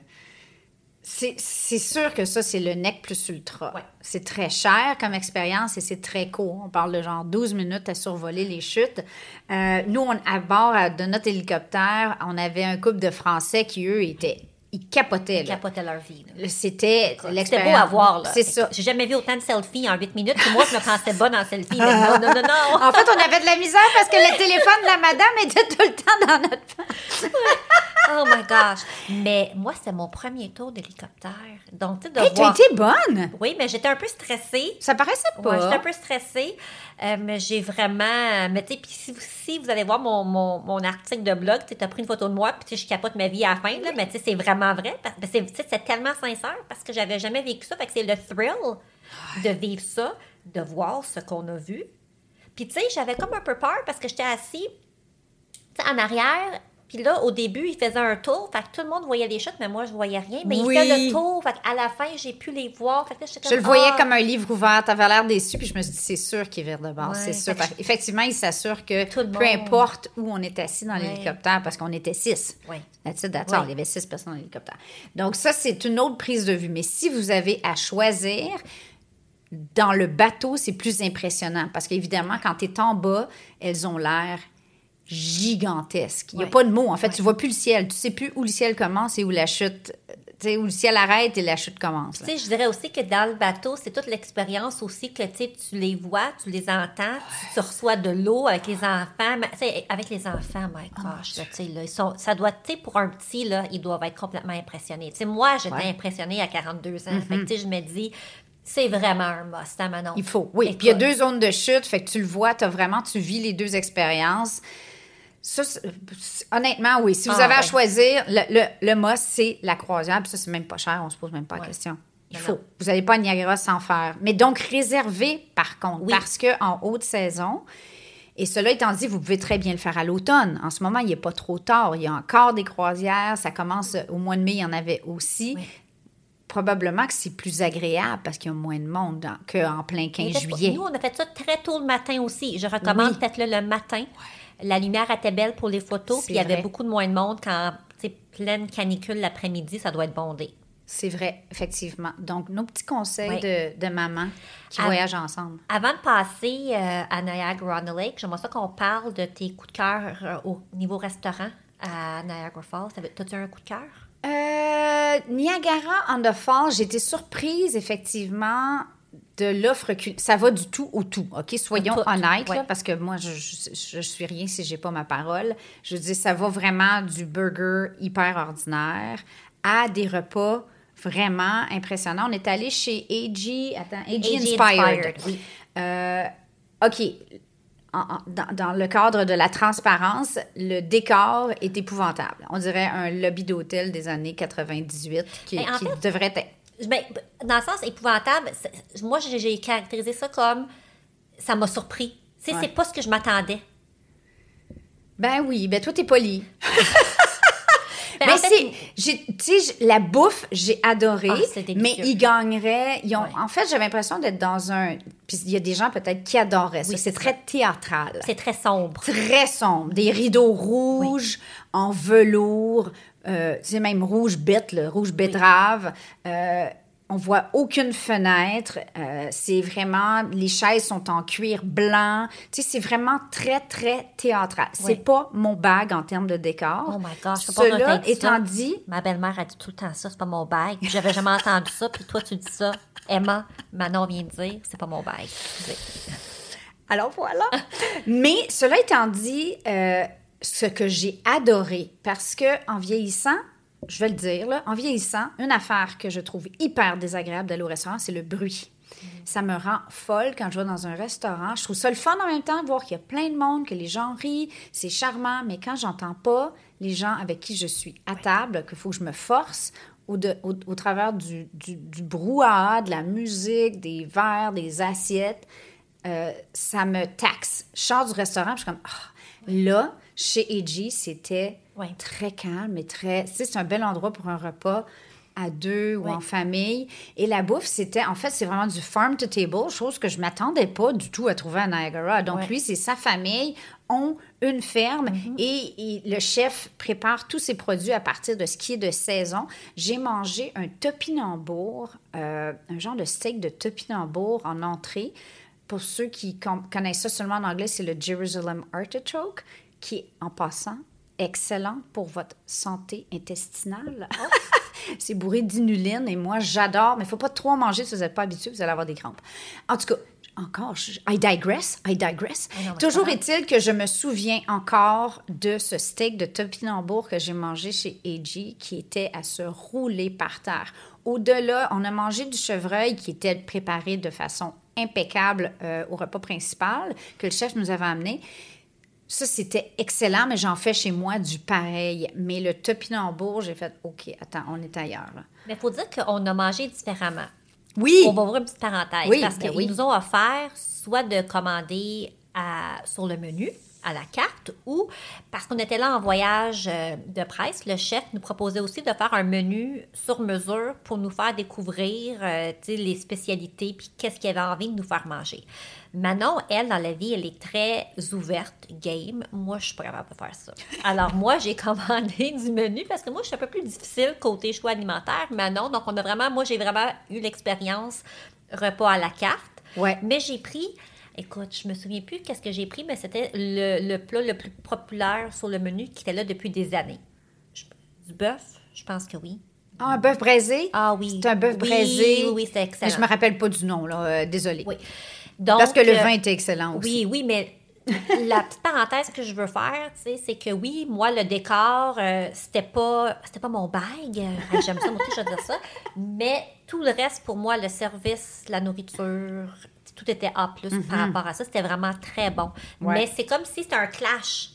c'est sûr que ça, c'est le nec plus ultra. Ouais. C'est très cher comme expérience et c'est très court. On parle de genre 12 minutes à survoler les chutes. Euh, nous, on, à bord euh, de notre hélicoptère, on avait un couple de Français qui, eux, étaient. Ils capotaient. Ils capotaient leur vie. C'était C'était l'expérience. beau à voir. C'est ça. J'ai jamais vu autant de selfies en 8 minutes. Puis moi, je me pensais bonne en selfie. non, non, non, non. En fait, on avait de la misère parce que le téléphone de la madame était tout le temps dans notre Oh my gosh. Mais moi, c'est mon premier tour d'hélicoptère. Donc, tu sais, de Hey, été bonne! Oui, mais j'étais un peu stressée. Ça paraissait pas. Ouais, j'étais un peu stressée. Euh, mais j'ai vraiment. Mais tu sais, puis si, vous- si vous allez voir mon, mon, mon article de blog, tu as pris une photo de moi, puis je capote ma vie à la fin, là, mais tu sais, c'est vraiment vrai? Parce, ben, c'est, tellement sincère parce que j'avais jamais vécu ça. Fait que c'est le thrill de vivre ça, de voir ce qu'on a vu. Puis tu sais, j'avais comme un peu peur parce que j'étais assis tu sais, en arrière. Puis là, au début, il faisait un tour. Fait que tout le monde voyait les chutes, mais moi, je voyais rien. Mais Oui. il fait le tour. Fait qu'à la fin, j'ai pu les voir. Fait que là, j'étais Je le comme, voyais ah. comme un livre ouvert. T'avais l'air déçu, puis je me suis dit, c'est sûr qu'il vire de bord. Ouais, c'est sûr. fait que Effectivement, il s'assure que Tout peu monde. importe où on est assis dans Ouais. l'hélicoptère, parce qu'on était six. All. Il y avait six personnes dans l'hélicoptère. Donc, ça, c'est une autre prise de vue. Mais si vous avez à choisir, dans le bateau, c'est plus impressionnant. Parce qu'évidemment, quand tu es en bas, elles ont l'air gigantesques. Il n'y a Ouais. pas de mots. En fait, tu vois plus le ciel. Tu sais plus où le ciel commence et où la chute... Tu sais, où le ciel arrête et la chute commence. là. Tu sais, je dirais aussi que dans le bateau, c'est toute l'expérience aussi que tu les vois, tu les entends, tu, tu reçois de l'eau avec les enfants. Mais, tu sais, avec les enfants, my Oh, gosh, là, tu sais, là, ils sont, ça doit, tu sais, pour un petit, là, ils doivent être complètement impressionnés. Tu sais, moi, j'étais Ouais. Impressionnée à 42 ans. Fait que, tu sais, je me dis, c'est vraiment un must, hein, Manon? Il faut, oui. Puis il y a deux zones de chute, fait que tu le vois, tu vraiment, tu vis les deux expériences. Ça, honnêtement, oui. Si vous Ah, avez à choisir, le, le, le must, c'est la croisière. Puis ça, c'est même pas cher, on se pose même pas la question. Il Non, faut. non. Vous n'allez pas à Niagara sans faire. Mais donc, réservez, par contre, Oui. parce qu'en haute saison, et cela étant dit, vous pouvez très bien le faire à l'automne. En ce moment, il n'est pas trop tard. Il y a encore des croisières. Ça commence au mois de mai, il y en avait aussi. Oui. Probablement que c'est plus agréable parce qu'il y a moins de monde qu'en plein 15 Mais juillet. Nous, on a fait ça très tôt le matin aussi. Je recommande Oui. peut-être le matin. La lumière était belle pour les photos, C'est puis il y avait beaucoup de moins de monde quand, tu sais, pleine canicule l'après-midi, ça doit être bondé. C'est vrai, effectivement. Donc, nos petits conseils Oui. de, de maman qui voyagent ensemble. Avant de passer euh, à Niagara-on-the-Lake, j'aimerais ça qu'on parle de tes coups de cœur euh, au niveau restaurant à Niagara Falls. T'as-tu un coup de cœur? Euh, Niagara on the Falls, j'ai été surprise, effectivement, de l'offre Ça va du tout au tout, OK? Soyons tout, honnêtes, ouais. parce que moi, je, je, je suis rien si j'ai pas ma parole. Je dis, ça va vraiment du burger hyper ordinaire à des repas vraiment impressionnants. On est allé chez AG, attends, AG, AG Inspired. Inspired, oui. Euh, OK. En- en- dans, dans le cadre de la transparence, le décor est épouvantable. On dirait un lobby d'hôtel des années 98 qui, fait- devrait être... Ben, dans le sens épouvantable, moi, j'ai caractérisé ça comme ça m'a surpris. Tu sais, Ouais. c'est pas ce que je m'attendais. Ben oui, ben toi, t'es poli. Ben, Mais en fait, c'est, j'ai- tu sais, la bouffe, j'ai adoré, Ah, mais ils gagneraient. Ils ont, Ouais. En fait, j'avais l'impression d'être dans un. Puis il y a des gens peut-être qui adoraient ça. Oui, c'est c'est très théâtral. c'est très sombre. très sombre. Des rideaux rouges en velours, euh, c'est même rouge bête, le rouge betterave. Euh, on voit aucune fenêtre. Euh, c'est vraiment, les chaises sont en cuir blanc. Tu sais, c'est vraiment très, très théâtral. C'est Oui. pas mon bag en termes de décor. Oh my gosh, je peux pas Cela retenir ça. étant dit, Ma belle-mère a dit tout le temps ça, c'est pas mon bag. J'avais jamais entendu ça, puis toi, tu dis ça. Emma, Manon vient de dire, c'est pas mon bag. Alors voilà. Mais cela étant dit, euh, ce que j'ai adoré, parce que en vieillissant, je vais le dire, là, en vieillissant, une affaire que je trouve hyper désagréable d'aller au restaurant, c'est le bruit. Ça me rend folle quand je vais dans un restaurant. Je trouve ça le fun en même temps, de voir qu'il y a plein de monde, que les gens rient, c'est charmant, mais quand j'entends pas les gens avec qui je suis à table, qu'il faut que je me force au, de- au, au travers du, du, du brouhaha, de la musique, des verres, des assiettes, euh, ça me taxe. Je sors du restaurant, je suis comme, ah, là, chez AG, c'était Ouais. très calme et très. Tu sais, c'est un bel endroit pour un repas à deux ou Ouais. en famille. Et la bouffe, c'était, en fait, c'est vraiment du farm to table, chose que je m'attendais pas du tout à trouver à Niagara. Donc, Ouais. lui, c'est sa famille, ont une ferme et, et le chef prépare tous ses produits à partir de ce qui est de saison. J'ai mangé un topinambour, euh, un genre de steak de topinambour en entrée. Pour ceux qui con- connaissent ça seulement en anglais, c'est le Jerusalem Artichoke, qui est, en passant, excellent pour votre santé intestinale. c'est bourré d'inuline et moi, j'adore, mais il faut pas trop en manger si vous n'êtes pas habitué, vous allez avoir des crampes. En tout cas, encore, je- I digress, I digress. Non, Toujours est-il que je me souviens encore de ce steak de topinambour que j'ai mangé chez AG qui était à se rouler par terre. Au-delà, on a mangé du chevreuil qui était préparé de façon impeccable euh, au repas principal que le chef nous avait amené. Ça, c'était excellent, mais j'en fais chez moi du pareil. Mais le topinambour, j'ai fait, OK, attends, on est ailleurs. là. Mais il faut dire qu'on a mangé différemment. Oui! On va ouvrir une petite parenthèse. Oui, parce ben qu'ils oui. nous ont offert soit de commander à- sur le menu, à la carte, ou parce qu'on était là en voyage euh, de presse, le chef nous proposait aussi de faire un menu sur mesure pour nous faire découvrir euh, les spécialités puis qu'est-ce qu'il avait envie de nous faire manger. Manon, elle, dans la vie, elle est très ouverte, game. Moi, je suis pas capable de faire ça. Alors, moi, j'ai commandé du menu parce que moi, je suis un peu plus difficile côté choix alimentaire. Manon, donc on a vraiment, moi, j'ai vraiment eu l'expérience repas à la carte. Ouais. Mais j'ai pris, écoute, je me souviens plus qu'est-ce que j'ai pris, mais c'était le, le plat le plus populaire sur le menu qui était là depuis des années. Je- du bœuf, je pense que oui. Ah, un bœuf braisé? Ah oui. C'est un bœuf Oui, braisé. Oui, oui, c'était excellent. Je me rappelle pas du nom, là. euh, désolée. Oui. Donc, Parce que le euh, vin était excellent aussi. Oui, oui, mais la petite parenthèse que je veux faire, c'est que oui, moi, le décor, euh, c'était pas c'était pas mon bag. Euh, J'aime ça, moi je veux dire ça. Mais tout le reste, pour moi, le service, la nourriture, tout était A+, par rapport à ça. C'était vraiment très bon. Ouais. Mais c'est comme si c'était un clash.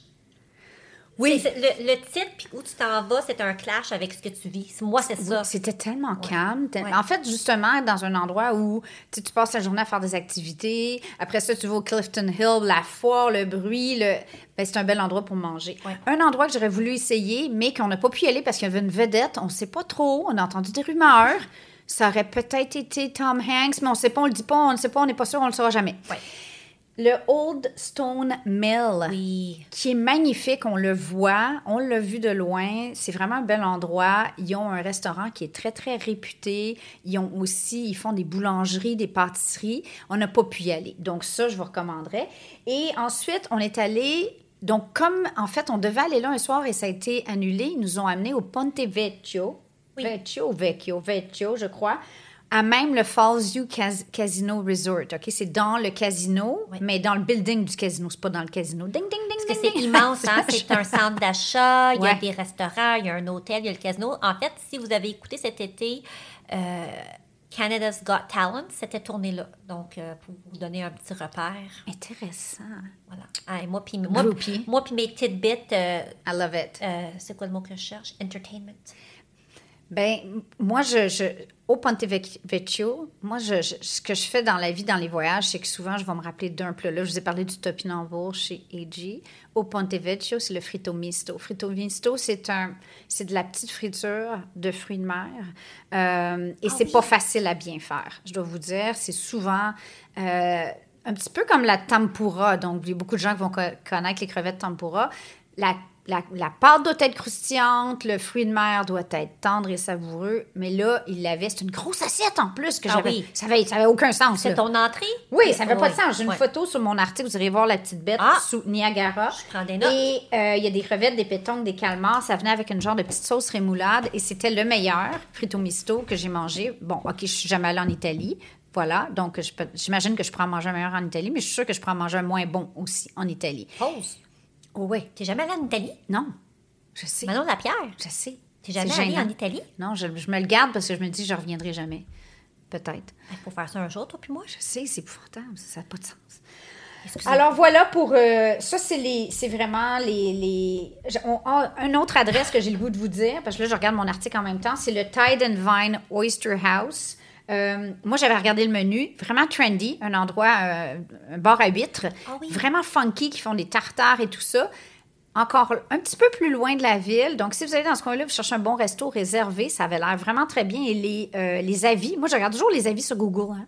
Oui. Le, le titre, puis où tu t'en vas, c'est un clash avec ce que tu vis. Moi, c'est ça. C'était tellement calme. tel- Ouais. En fait, justement, dans un endroit où tu, passes la journée à faire des activités, après ça, tu vas au Clifton Hill, la foire, le bruit, le... ben, c'est un bel endroit pour manger. Ouais. Un endroit que j'aurais voulu essayer, mais qu'on n'a pas pu y aller parce qu'il y avait une vedette, on ne sait pas trop, on a entendu des rumeurs. Ça aurait peut-être été Tom Hanks, mais on ne sait pas, on le dit pas, on ne sait pas, on n'est pas sûr, on ne le saura jamais. Ouais. Le Old Stone Mill Oui. qui est magnifique. On le voit, on l'a vu de loin. C'est vraiment un bel endroit. Ils ont un restaurant qui est très, très réputé. Ils ont aussi, ils font des boulangeries, des pâtisseries. On n'a pas pu y aller. Donc, ça, je vous recommanderais. Et ensuite, on est allé. Donc, comme en fait, on devait aller là un soir et ça a été annulé, ils nous ont amenés au Ponte Vecchio. Oui. Vecchio, Vecchio, Vecchio, je crois. À même le Falls View Cas- Casino Resort. OK? C'est dans le casino, Oui. mais dans le building du casino. C'est pas dans le casino. Ding, ding, ding, Parce que ding, c'est immense, hein? c'est un centre d'achat, il y a des restaurants, il y a un hôtel, il y a le casino. En fait, si vous avez écouté cet été euh, Canada's Got Talent, c'était tourné là. Donc, euh, pour vous donner un petit repère, Intéressant. voilà. Ah, et moi, puis moi, moi, puis mes tidbits, euh, I love it. euh, c'est quoi le mot que je cherche? Entertainment. Ben, moi, je, je, au Ponte Vec- Vecchio, moi, je, je- ce que je fais dans la vie, dans les voyages, c'est que souvent, je vais me rappeler d'un plat. Là, je vous ai parlé du topinambour chez AG. Au Ponte Vecchio, c'est le frito misto. Frito misto, c'est un, c'est de la petite friture de fruits de mer. Euh, et Ah c'est oui. pas facile à bien faire. Je dois vous dire, c'est souvent euh, un petit peu comme la tempura. Donc, il y a beaucoup de gens qui vont co- connaître les crevettes tempura. La la, la pâte doit être croustillante, le fruit de mer doit être tendre et savoureux, mais là, il l'avait, c'est une grosse assiette en plus que Ah j'avais. oui. Ça avait, ça avait aucun sens. C'est ton entrée? Oui, ça n'avait pas de sens. J'ai une photo sur mon article, vous irez voir la petite bête Ah. sous Niagara. Je prends des notes. Et euh, il y a des crevettes, des pétons, des calmars. Ça venait avec une genre de petite sauce rémoulade et c'était le meilleur frito misto que j'ai mangé. Bon, OK, je suis jamais allée en Italie. Voilà, donc j'imagine que je pourrais en manger un meilleur en Italie, mais je suis sûre que je pourrais en manger un moins bon aussi en Italie. Pause. Oh oui, T'es jamais allé en Italie? non, je sais. Manon Lapierre? Je sais. T'es jamais C'est allé gênant. en Italie? Non, je, je me le garde parce que je me dis que je reviendrai jamais. Peut-être. Il faut faire ça un jour, toi puis moi. Je sais, c'est épouvantable, ça n'a pas de sens. Alors voilà pour euh, ça, c'est les, c'est vraiment les, les on une autre adresse que j'ai le goût de vous dire parce que là je regarde mon article en même temps, c'est le Tide and Vine Oyster House. Euh, moi, j'avais regardé le menu, vraiment trendy, un endroit, euh, un bar à huîtres, Ah oui. vraiment funky, qui font des tartares et tout ça. Encore un petit peu plus loin de la ville. Donc, si vous allez dans ce coin-là, vous cherchez un bon resto réservé, ça avait l'air vraiment très bien. Et les, euh, les avis, moi, je regarde toujours les avis sur Google. hein.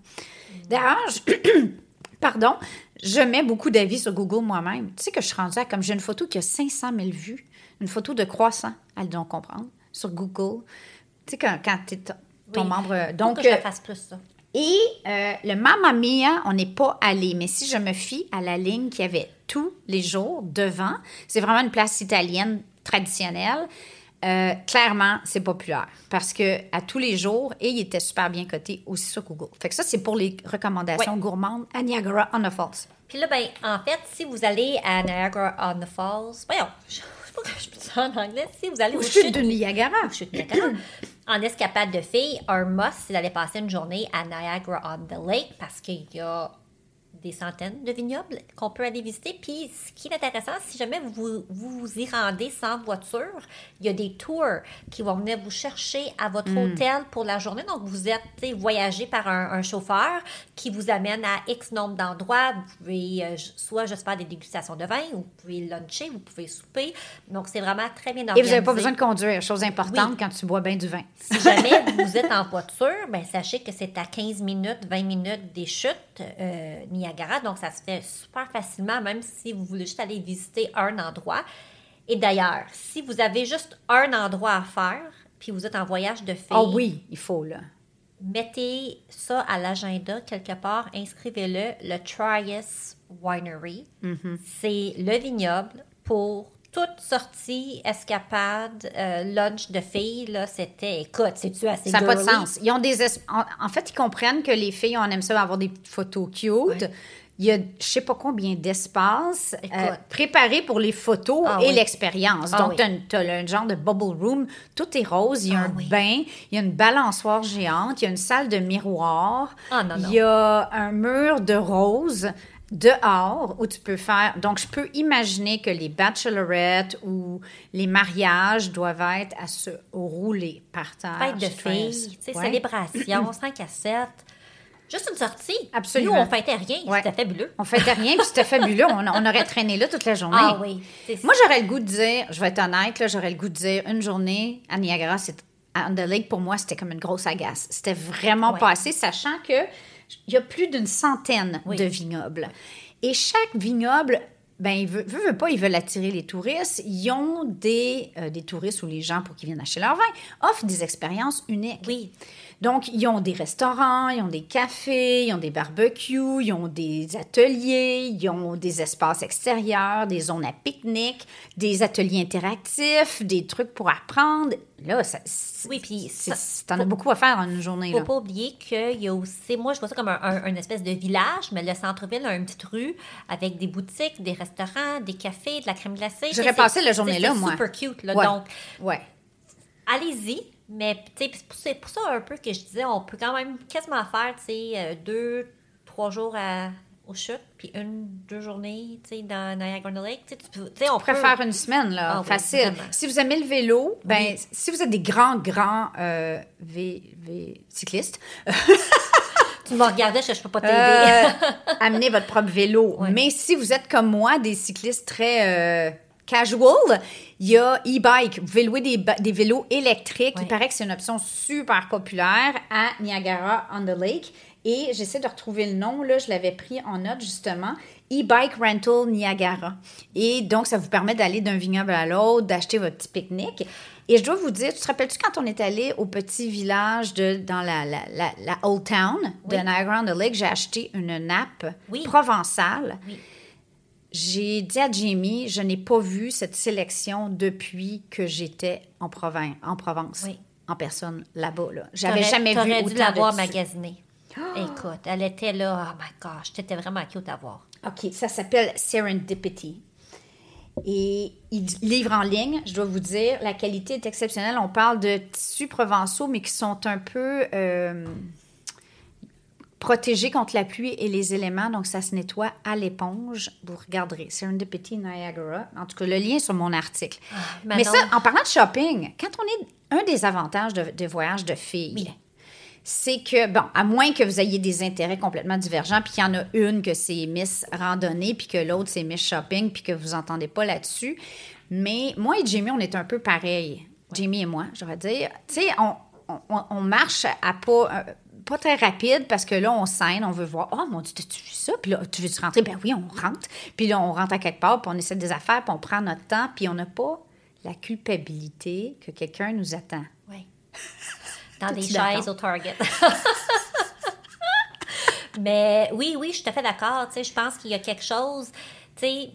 D'ailleurs, je- pardon, je mets beaucoup d'avis sur Google moi-même. Tu sais que je suis rendue à, comme j'ai une photo qui a 500 000 vues, une photo de croissant, allez donc comprendre, sur Google. Tu sais, quand, quand tu es ton Oui. membre. Faut Donc, que je euh, fasse plus ça. et euh, le Mamma Mia, on n'est pas allé. Mais si je me fie à la ligne qu'il y avait tous les jours devant, c'est vraiment une place italienne traditionnelle. Euh, clairement, c'est populaire parce que à tous les jours, et il était super bien coté aussi sur Google. Fait que ça, c'est pour les recommandations gourmandes à Niagara on the Falls. Puis là, ben, en fait, si vous allez à Niagara on the Falls, voyons, je sais pas que je peux dire en anglais, si vous allez Au aux chute chutes de Niagara. aux chutes Niagara, en escapade de filles, un must, c'est d'aller passer une journée à Niagara on the Lake parce qu'il y a des centaines de vignobles qu'on peut aller visiter. Puis, ce qui est intéressant, si jamais vous vous, vous y rendez sans voiture, il y a des tours qui vont venir vous chercher à votre hôtel pour la journée. Donc, vous êtes voyagé par un, un chauffeur qui vous amène à X nombre d'endroits. Vous pouvez euh, soit juste faire des dégustations de vin, ou vous pouvez luncher, vous pouvez souper. Donc, c'est vraiment très bien Et organisé. vous n'avez pas besoin de conduire, chose importante Oui. quand tu bois bien du vin. Si jamais vous êtes en voiture, ben sachez que c'est à 15 minutes, 20 minutes des chutes euh, Niagara. Donc, ça se fait super facilement, même si vous voulez juste aller visiter un endroit. Et d'ailleurs, si vous avez juste un endroit à faire, puis vous êtes en voyage de filles, Ah oui, il faut, là. mettez ça à l'agenda quelque part, inscrivez-le, le Trias Winery. Mm-hmm. C'est le vignoble pour toute sortie, escapade, euh, lunch de filles, là, c'était, écoute, c'est-tu assez Ça n'a pas de sens. Ils ont des es- en, fait, ils comprennent que les filles, on aime ça avoir des photos cute. Ouais. Il y a je sais pas combien d'espace euh, préparé pour les photos Ah et oui. l'expérience. Ah Donc, oui. tu as, un genre de bubble room. Tout est rose. Il y a Ah un oui. bain. Il y a une balançoire géante. Il y a une salle de miroir. Non, non. Il y a un mur de rose dehors où tu peux faire. Donc, je peux imaginer que les bachelorettes ou les mariages doivent être à se rouler par terre. Fête de filles, Ouais. célébration, 5 à 7. Juste une sortie. Absolument. Nous, on fêtait rien. Ouais. C'était fabuleux. On fêtait rien, puis c'était fabuleux. On, on aurait traîné là toute la journée. Ah oui. Moi, j'aurais le goût de dire, je vais être honnête, là, j'aurais le goût de dire une journée à Niagara, c'est à On the Lake, pour moi, c'était comme une grosse agace. C'était vraiment Ouais. pas assez, sachant que il y a plus d'une centaine Oui. de vignobles. Et chaque vignoble, ben, il veut, veut, veut pas, ils veulent attirer les touristes. Ils ont des, euh, des touristes ou les gens pour qu'ils viennent acheter leur vin, offrent des expériences uniques. Oui. Donc, ils ont des restaurants, ils ont des cafés, ils ont des barbecues, ils ont des ateliers, ils ont des espaces extérieurs, des zones à pique-nique, des ateliers interactifs, des trucs pour apprendre. Là, ça, c'est- Oui, puis c'est- ça- c'est- t'en as beaucoup à faire en une journée. faut Là. pas oublier qu'il y a aussi, moi je vois ça comme un, espèce de village, mais le centre-ville a une petite rue avec des boutiques, des restaurants, des cafés, de la crème glacée. J'aurais C'est- passé la c'est- journée c'est là, moi. super cute, là. Ouais. Donc, Ouais. allez-y. Mais c'est pour, ça un peu que je disais, on peut quand même quasiment faire, euh, deux, trois jours à, aux chutes, puis une, deux journées, tu sais, dans Niagara Lake. Tu sais, on pourrait peut- faire une semaine, là, Ah facile. si vous aimez le vélo, ben, Oui. si vous êtes des grands, grands euh, vé- vé- cyclistes, Tu me regardais, je ne peux pas t'aider. Euh, amenez votre propre vélo. Mais si vous êtes comme moi, des cyclistes très euh, casual, il y a e-bike. Vous pouvez louer des, vélos électriques. Ouais. Il paraît que c'est une option super populaire à Niagara on the Lake. Et j'essaie de retrouver le nom, là, je l'avais pris en note justement. E-Bike Rental Niagara. Et donc, ça vous permet d'aller d'un vignoble à l'autre, d'acheter votre petit pique-nique. Et je dois vous dire, tu te rappelles-tu quand on est allé au petit village de, dans la, la, la, la Old Town de Oui. Niagara on the Lake, j'ai acheté une nappe Oui. provençale. Oui. J'ai dit à Jamie, je n'ai pas vu cette sélection depuis que j'étais en, Provence, en Provence, Oui. en personne là-bas. Là. J'avais jamais vu t'aurais dû autant l'avoir de... magasinée. Écoute, elle était là, oh my gosh, t'étais vraiment cute à voir. OK, ça s'appelle Serendipity. Et il livre en ligne, je dois vous dire, la qualité est exceptionnelle. On parle de tissus provençaux, mais qui sont un peu euh, protégés contre la pluie et les éléments. Donc, ça se nettoie à l'éponge. Vous regarderez. Serendipity Niagara. En tout cas, le lien est sur mon article. mais Manon. ça, en parlant de shopping, quand on est... Un des avantages de, de voyage de filles, Oui. c'est que, bon, à moins que vous ayez des intérêts complètement divergents, puis qu'il y en a une que c'est Miss Randonnée, puis que l'autre c'est Miss Shopping, puis que vous entendez pas là-dessus. Mais moi et Jamie, on est un peu pareils. Jamie et moi, je vais dire. Tu sais, on, on, on marche à pas, euh, pas très rapide parce que là, on scène, on veut voir. Oh mon Dieu, t'as-tu vu ça? Puis là, tu veux-tu rentrer? Ben oui, on rentre. Puis là, on rentre à quelque part, puis on essaie des affaires, puis on prend notre temps, puis on n'a pas la culpabilité que quelqu'un nous attend. Oui. Dans des chaises au Target. Mais oui, oui, je suis tout à fait d'accord. Tu sais, je pense qu'il y a quelque chose, tu sais,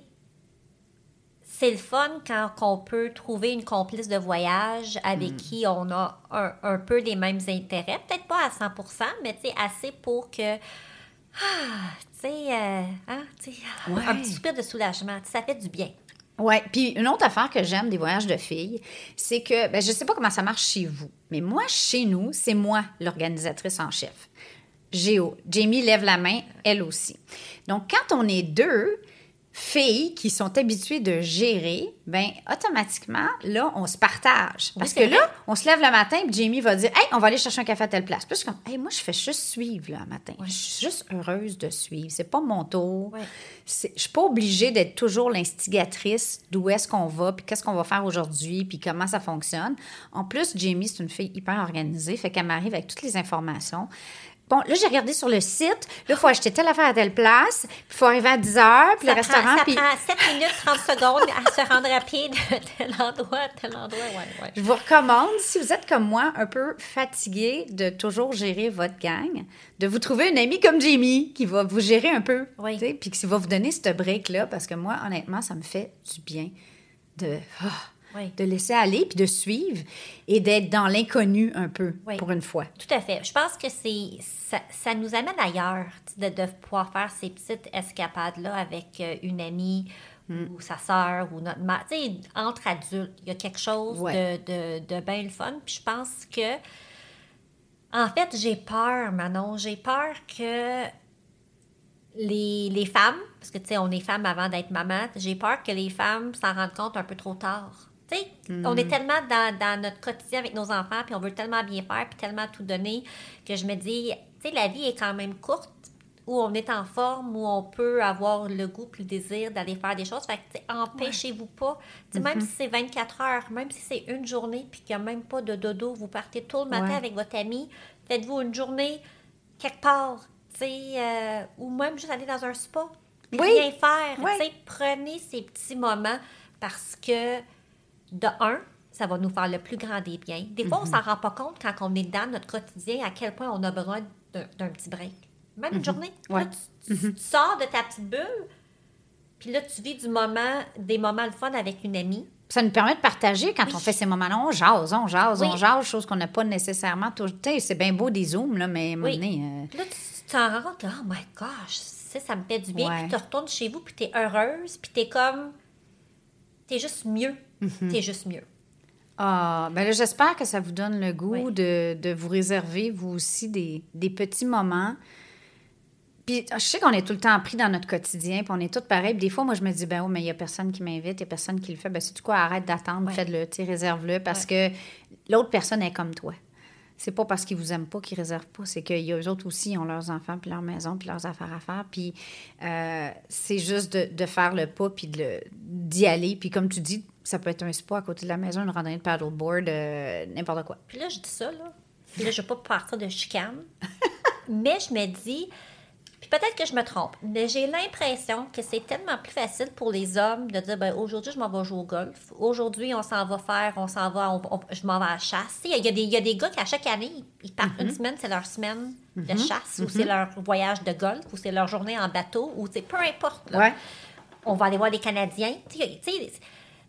c'est le fun quand on peut trouver une complice de voyage avec qui on a un, un peu les mêmes intérêts. Peut-être pas à 100% mais tu sais, assez pour que. Ah, tu sais, euh, hein, Ouais. un petit soupir de soulagement. Ça fait du bien. Ouais, puis une autre affaire que j'aime des voyages de filles, c'est que ben je sais pas comment ça marche chez vous, mais moi chez nous, c'est moi l'organisatrice en chef. Géo, Jamie lève la main, elle aussi. Donc quand on est deux filles qui sont habituées de gérer, ben automatiquement là on se partage parce que là on se lève le matin puis Jamie va dire "Hey, on va aller chercher un café à telle place." Puis je suis comme "Hey, moi je fais juste suivre le matin. Je suis juste heureuse de suivre, c'est pas mon tour." C'est- Je suis pas obligée d'être toujours l'instigatrice d'où est-ce qu'on va, puis qu'est-ce qu'on va faire aujourd'hui, puis comment ça fonctionne. En plus, Jamie, c'est une fille hyper organisée, fait qu'elle m'arrive avec toutes les informations. Bon, là, j'ai regardé sur le site. Là, il faut acheter telle affaire à telle place. Puis il faut arriver à 10 heures. Puis Ça le prend, restaurant. ça puis... prend 7 minutes, 30 secondes à se rendre à pied de tel endroit à tel endroit. Ouais, ouais. Je vous recommande, si vous êtes comme moi, un peu fatigué de toujours gérer votre gang, de vous trouver une amie comme Jamie qui va vous gérer un peu. Oui. Puis qui va vous donner ce break-là. Parce que moi, honnêtement, ça me fait du bien de, ah, Oui. de laisser aller puis de suivre et d'être dans l'inconnu un peu Oui. pour une fois. Tout à fait. Je pense que c'est ça, ça nous amène ailleurs de, de pouvoir faire ces petites escapades-là avec euh, une amie ou sa sœur ou notre mère. Tu sais, entre adultes, il y a quelque chose Ouais. de, de, de bien le fun. Puis je pense que, en fait, j'ai peur, Manon. J'ai peur que les, les femmes, parce que tu sais, on est femmes avant d'être maman, j'ai peur que les femmes s'en rendent compte un peu trop tard. Tu sais, on est tellement dans, dans notre quotidien avec nos enfants, puis on veut tellement bien faire, puis tellement tout donner, que je me dis, tu sais, la vie est quand même courte, où on est en forme, où on peut avoir le goût puis le désir d'aller faire des choses. Fait que, empêchez-vous pas. Même si c'est 24 heures, même si c'est une journée, puis qu'il n'y a même pas de dodo, vous partez tôt le matin Ouais. avec votre ami, faites-vous une journée quelque part, tu sais, euh, ou même juste aller dans un spa, puis Oui. rien faire. Oui. Tu sais, prenez ces petits moments parce que, de un, ça va nous faire le plus grand des biens. Des fois, on Mhm. s'en rend pas compte quand on est dans notre quotidien à quel point on a besoin d'un d'un petit break. Même une journée. Puis là, Mhm. Tu, tu- tu sors de ta petite bulle, puis là, tu vis du moment, des moments le fun avec une amie. Ça nous permet de partager quand on fait ces moments-là. On jase, on jase, Oui. on jase, chose qu'on n'a pas nécessairement toujours. Tu sais, c'est bien beau des zooms, là, mais à un moment Oui. donné, euh, Puis là, tu tu t'en rends compte oh my gosh, ça, ça me fait du bien. Ouais. Puis tu retournes chez vous, puis t'es heureuse, puis t'es comme. T'es juste mieux. Mhm. T'es juste mieux. Ah, ben là, j'espère que ça vous donne le goût Oui. de, de vous réserver, vous aussi, des, des petits moments. Puis, je sais qu'on est tout le temps pris dans notre quotidien, puis on est tous pareils. Puis des fois, moi, je me dis, ben oui, mais il n'y a personne qui m'invite, il n'y a personne qui le fait. Ben, c'est du quoi, arrête d'attendre, faites-le, tu réserve-le, parce que l'autre personne est comme toi. C'est pas parce qu'ils vous aiment pas qu'ils réservent pas, c'est qu'eux autres aussi ils ont leurs enfants, puis leur maison, puis leurs affaires à faire. Puis euh, c'est juste de, de faire le pas, puis de d'y aller. Puis comme tu dis, ça peut être un spa à côté de la maison, une randonnée de paddleboard, euh, n'importe quoi. Puis là, je dis ça, là. Puis là, je ne vais pas partir de chicane. mais je me dis, puis peut-être que je me trompe, mais j'ai l'impression que c'est tellement plus facile pour les hommes de dire, ben aujourd'hui, je m'en vais jouer au golf. Aujourd'hui, on s'en va faire, on s'en va, on- on- je m'en vais à la chasse. Il y, a des- il y a des gars qui, à chaque année, ils partent Mm-hmm. une semaine, c'est leur semaine de chasse, ou c'est leur voyage de golf, ou c'est leur journée en bateau, ou c'est peu importe. là Ouais. on va aller voir les Canadiens. Tu sais, tu sais,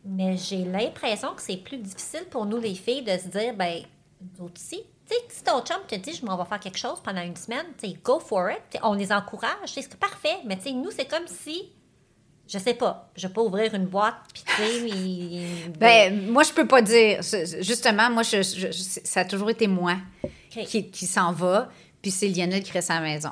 mais j'ai l'impression que c'est plus difficile pour nous, les filles, de se dire, ben, nous aussi. Tu sais, si ton chum te dit, je m'en vais faire quelque chose pendant une semaine, tu sais, go for it. On les encourage. C'est parfait. Mais tu sais, nous, c'est comme si, je sais pas, je vais pas ouvrir une boîte, puis tu sais, mais- Ben, moi, je peux pas dire. Justement, moi, je, ça a toujours été moi qui, qui s'en va, puis c'est Lionel qui reste à la maison.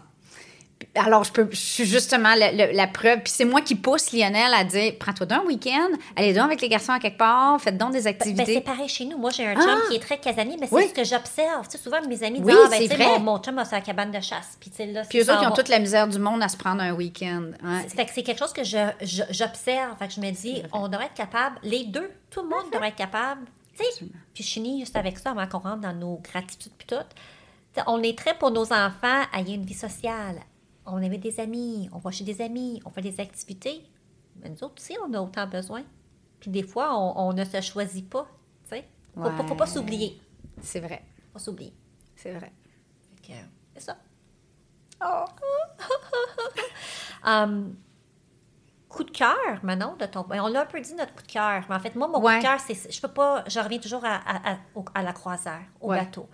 Alors, je, peux, je suis justement la, la- la preuve. Puis c'est moi qui pousse Lionel à dire prends-toi d'un week-end, allez donc avec les garçons à quelque part, faites donc des Ben, ben, activités. c'est pareil chez nous. Moi, j'ai un chum Ah! qui est très casanier, mais c'est Oui. ce que j'observe. Tu sais, souvent, mes amis disent Oui, Ah, ben, mon, mon chum a sa cabane de chasse. Puis, là, puis eux autres, ils ont toute la misère du monde à se prendre un week-end. hein. Fait que c'est quelque chose que je, je- j'observe. Je me dis, on devrait être capable, les deux, tout le monde devrait être capable. Tu sais, puis je finis juste avec ça avant qu'on rentre dans nos gratitudes puis tout. On est très pour nos enfants à y une vie sociale. On avait des amis, on va chez des amis, on fait des activités. Mais nous autres aussi, on a autant besoin. Puis des fois, on, on ne se choisit pas. Tu sais, faut, pas- faut pas Ouais. s'oublier. C'est vrai. Faut pas s'oublier. C'est vrai. Que, C'est ça. Oh. Hum, coup de cœur, Manon, de ton... On l'a un peu dit, notre coup de cœur. Mais en fait, moi, mon Ouais. coup de cœur, c'est... Je peux pas... Je reviens toujours à, à, à- au- à la croisière, au Ouais. bateau.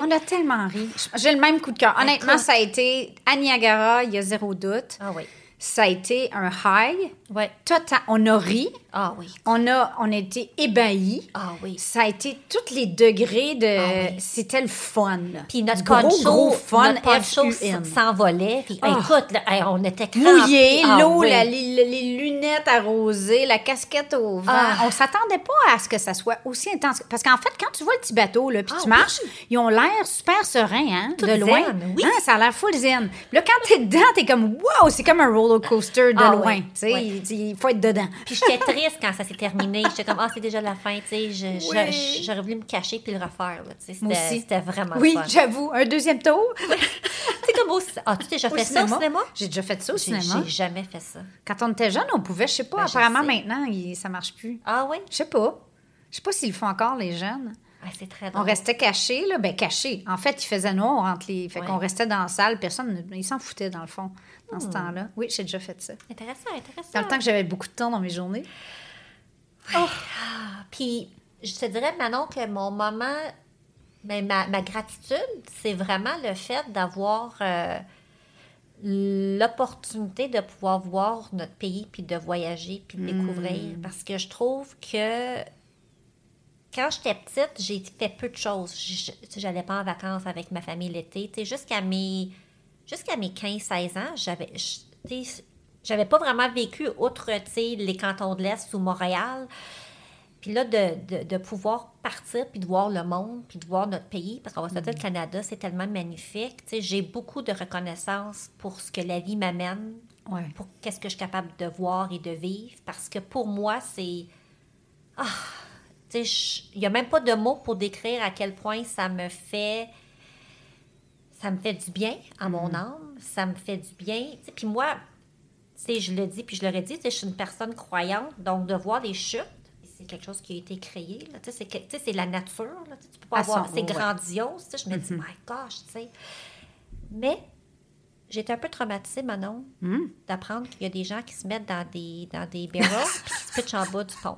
On a tellement ri. J'ai le même coup de cœur. Honnêtement, Écoute. ça a été à Niagara, il y a zéro doute. Ah oui. Ça a été un high. Ouais. Total. On a ri. Ah oui. On a, on a été ébahis. Ah oui. Ça a été tous les degrés de. Ah oui. C'était le fun. Puis notre gros, gros fun. notre s'envolait. Puis Ah. écoute, là, on était. Mouillé, Ah l'eau, oui. les, les lunettes arrosées, la casquette au vent. Ah. On s'attendait pas à ce que ça soit aussi intense. Parce qu'en fait, quand tu vois le petit bateau, là, puis Ah tu marches, ils ont l'air super sereins, hein, de loin. zen, oui. Hein, ça a l'air full zen. Là, quand t'es dedans, t'es comme, wow, c'est comme un roller coaster de loin. Tu sais, il, faut être dedans. Puis j'étais triste quand ça s'est terminé. J'étais comme, ah, c'est déjà la fin, tu sais. Oui. J'aurais voulu me cacher puis le refaire, là, tu sais. C'était aussi. c'était vraiment Oui, j'avoue. Un deuxième tour C'est comme au... Ah, tu t'es déjà fait ça au cinéma? J'ai déjà fait ça au cinéma. j'ai jamais fait ça. Quand on était jeune, on pouvait, je sais pas, Ben, apparemment maintenant, il- ça marche plus. Ah oui? Je sais pas. Je sais pas s'ils le font encore, les jeunes. Ah, c'est très On restait cachés, là. Ben, cachés. En fait, il faisait noir entre les. Fait Ouais. qu'on restait dans la salle. Personne, ne- ils s'en foutaient, dans le fond, dans Hmm. ce temps-là. Oui, j'ai déjà fait ça. Intéressant, intéressant. Dans le temps que j'avais beaucoup de temps dans mes journées. Ah, Puis, je te dirais, Manon, que mon moment, ben, ma, ma gratitude, c'est vraiment le fait d'avoir euh, l'opportunité de pouvoir voir notre pays, puis de voyager, puis de découvrir. Parce que je trouve que quand j'étais petite, j'ai fait peu de choses. J'allais pas en vacances avec ma famille l'été. Jusqu'à mes, jusqu'à mes 15-16 ans, j'avais... J'avais pas vraiment vécu outre les cantons de l'Est ou Montréal. Puis là, de, de, de pouvoir partir, puis de voir le monde, puis de voir notre pays, parce qu'on va se dire, le Canada, c'est tellement magnifique. J'ai beaucoup de reconnaissance pour ce que la vie m'amène, Ouais. pour qu'est-ce que je suis capable de voir et de vivre, parce que pour moi, c'est... Ah, il n'y a même pas de mots pour décrire à quel point ça me fait... Ça me fait du bien à mon âme, ça me fait du bien. Puis moi, tu sais, je le dis, puis je l'aurais dit, tu sais, je suis une personne croyante, donc de voir les chutes, c'est quelque chose qui a été créé. là. Tu sais, c'est la nature. Là, tu peux pas À avoir. C'est ouais. grandiose. Je me dis, my gosh, tu sais. Mais j'étais un peu traumatisée, Manon, Hmm. d'apprendre qu'il y a des gens qui se mettent dans des, dans des barrels puis qui se pitchent en bas du pont.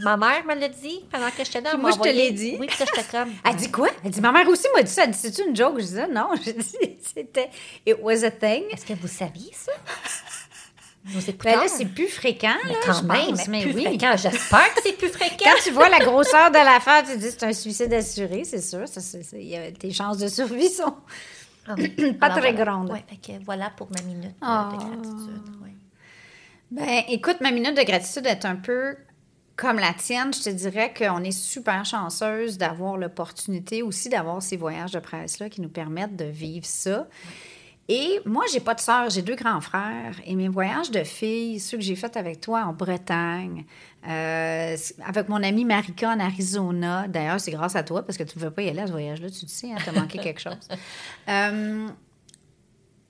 Ma mère me l'a dit pendant que j'étais là. Puis moi, je te l'ai dit. Oui, puis là, j'étais comme. Elle dit quoi? Elle dit, ma mère aussi m'a dit ça. Elle dit, c'est-tu une joke? Je disais, non. Je dis, c'était, it was a thing. Est-ce que vous saviez ça? Ben là, c'est plus fréquent, Mais là, quand même, pense, mais mais oui. fréquent. J'espère que c'est plus fréquent. Quand tu vois la grosseur de l'affaire, tu te dis c'est un suicide assuré, c'est sûr. Ça, y a- tes chances de survie sont. Ah, Pas très voilà. grande. Ouais, fait que voilà pour ma minute euh, Ah. de gratitude. ouais. Ben, écoute, ma minute de gratitude est un peu comme la tienne. Je te dirais qu'on est super chanceuse d'avoir l'opportunité aussi d'avoir ces voyages de presse-là qui nous permettent de vivre ça. Et moi, j'ai pas de sœur, j'ai deux grands frères. Et mes voyages de filles, ceux que j'ai faits avec toi en Bretagne, euh, avec mon amie Marika en Arizona. D'ailleurs, c'est grâce à toi parce que tu ne pouvais pas y aller à ce voyage-là, tu le sais, hein, t'as manqué quelque chose. Euh,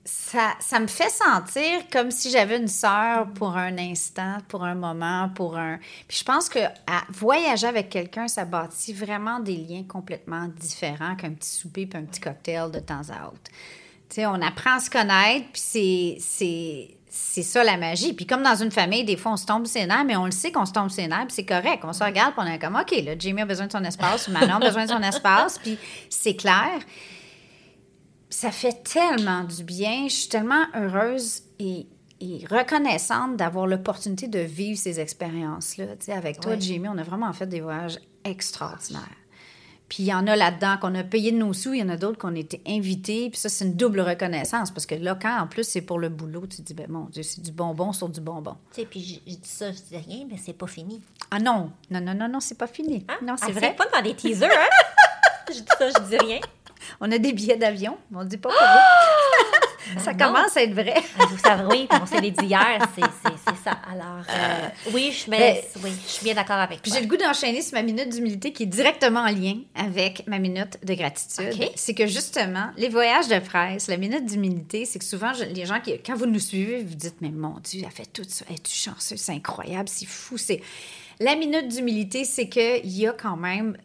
ça, ça me fait sentir comme si j'avais une sœur pour un instant, pour un moment, pour un... Puis je pense que à voyager avec quelqu'un, ça bâtit vraiment des liens complètement différents qu'un petit souper puis un petit cocktail de temps à autre. On apprend à se connaître, puis c'est... ça la magie. Puis comme dans une famille, des fois, on se tombe ses nerfs, mais on le sait qu'on se tombe ses nerfs, puis c'est correct. On se regarde, puis on est comme, OK, là, Jamie a besoin de son espace, ou Manon a besoin de son espace, puis c'est clair ça fait tellement du bien. Je suis tellement heureuse et, et reconnaissante d'avoir l'opportunité de vivre ces expériences-là. Tu sais, avec toi, Ouais. Jamie, on a vraiment fait des voyages extraordinaires. Puis il y en a là-dedans qu'on a payé de nos sous, il y en a d'autres qu'on a été invités. Puis ça, c'est une double reconnaissance parce que là, quand en plus c'est pour le boulot, tu te dis, ben mon Dieu, c'est du bonbon sur du bonbon. Tu sais, puis je, je dis ça, je dis rien, mais c'est pas fini. Ah non, non, non, non, non, c'est pas fini. Hein? Non, c'est Ah, vrai. pas dans des teasers, hein? je dis ça, je dis rien. On a des billets d'avion, mais on ne dit pas pour vous. ça non. commence à être vrai. Ah, Vous savez, oui, on s'est dit hier, c'est ça. Alors, euh, oui, je, mais, oui, je suis bien d'accord avec j'ai le goût d'enchaîner sur ma minute d'humilité qui est directement en lien avec ma minute de gratitude. C'est que justement, les voyages de presse, la minute d'humilité, c'est que souvent, je- les gens, qui, quand vous nous suivez, vous dites, mais mon Dieu, elle a fait tout ça, elle est chanceuse, c'est incroyable, c'est fou. c'est La minute d'humilité, c'est qu'il y a quand même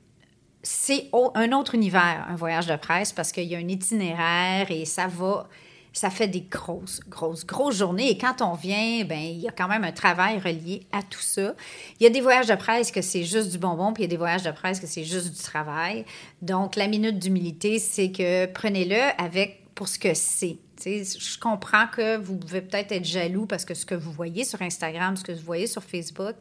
c'est un autre univers, un voyage de presse, parce qu'il y a un itinéraire et ça va ça fait des grosses, grosses, grosses journées. Et quand on vient, ben il y a quand même un travail relié à tout ça. Il y a des voyages de presse que c'est juste du bonbon, puis il y a des voyages de presse que c'est juste du travail. Donc, la minute d'humilité, c'est que prenez-le avec pour ce que c'est. Je comprends que vous pouvez peut-être être jaloux parce que ce que vous voyez sur Instagram, ce que vous voyez sur Facebook,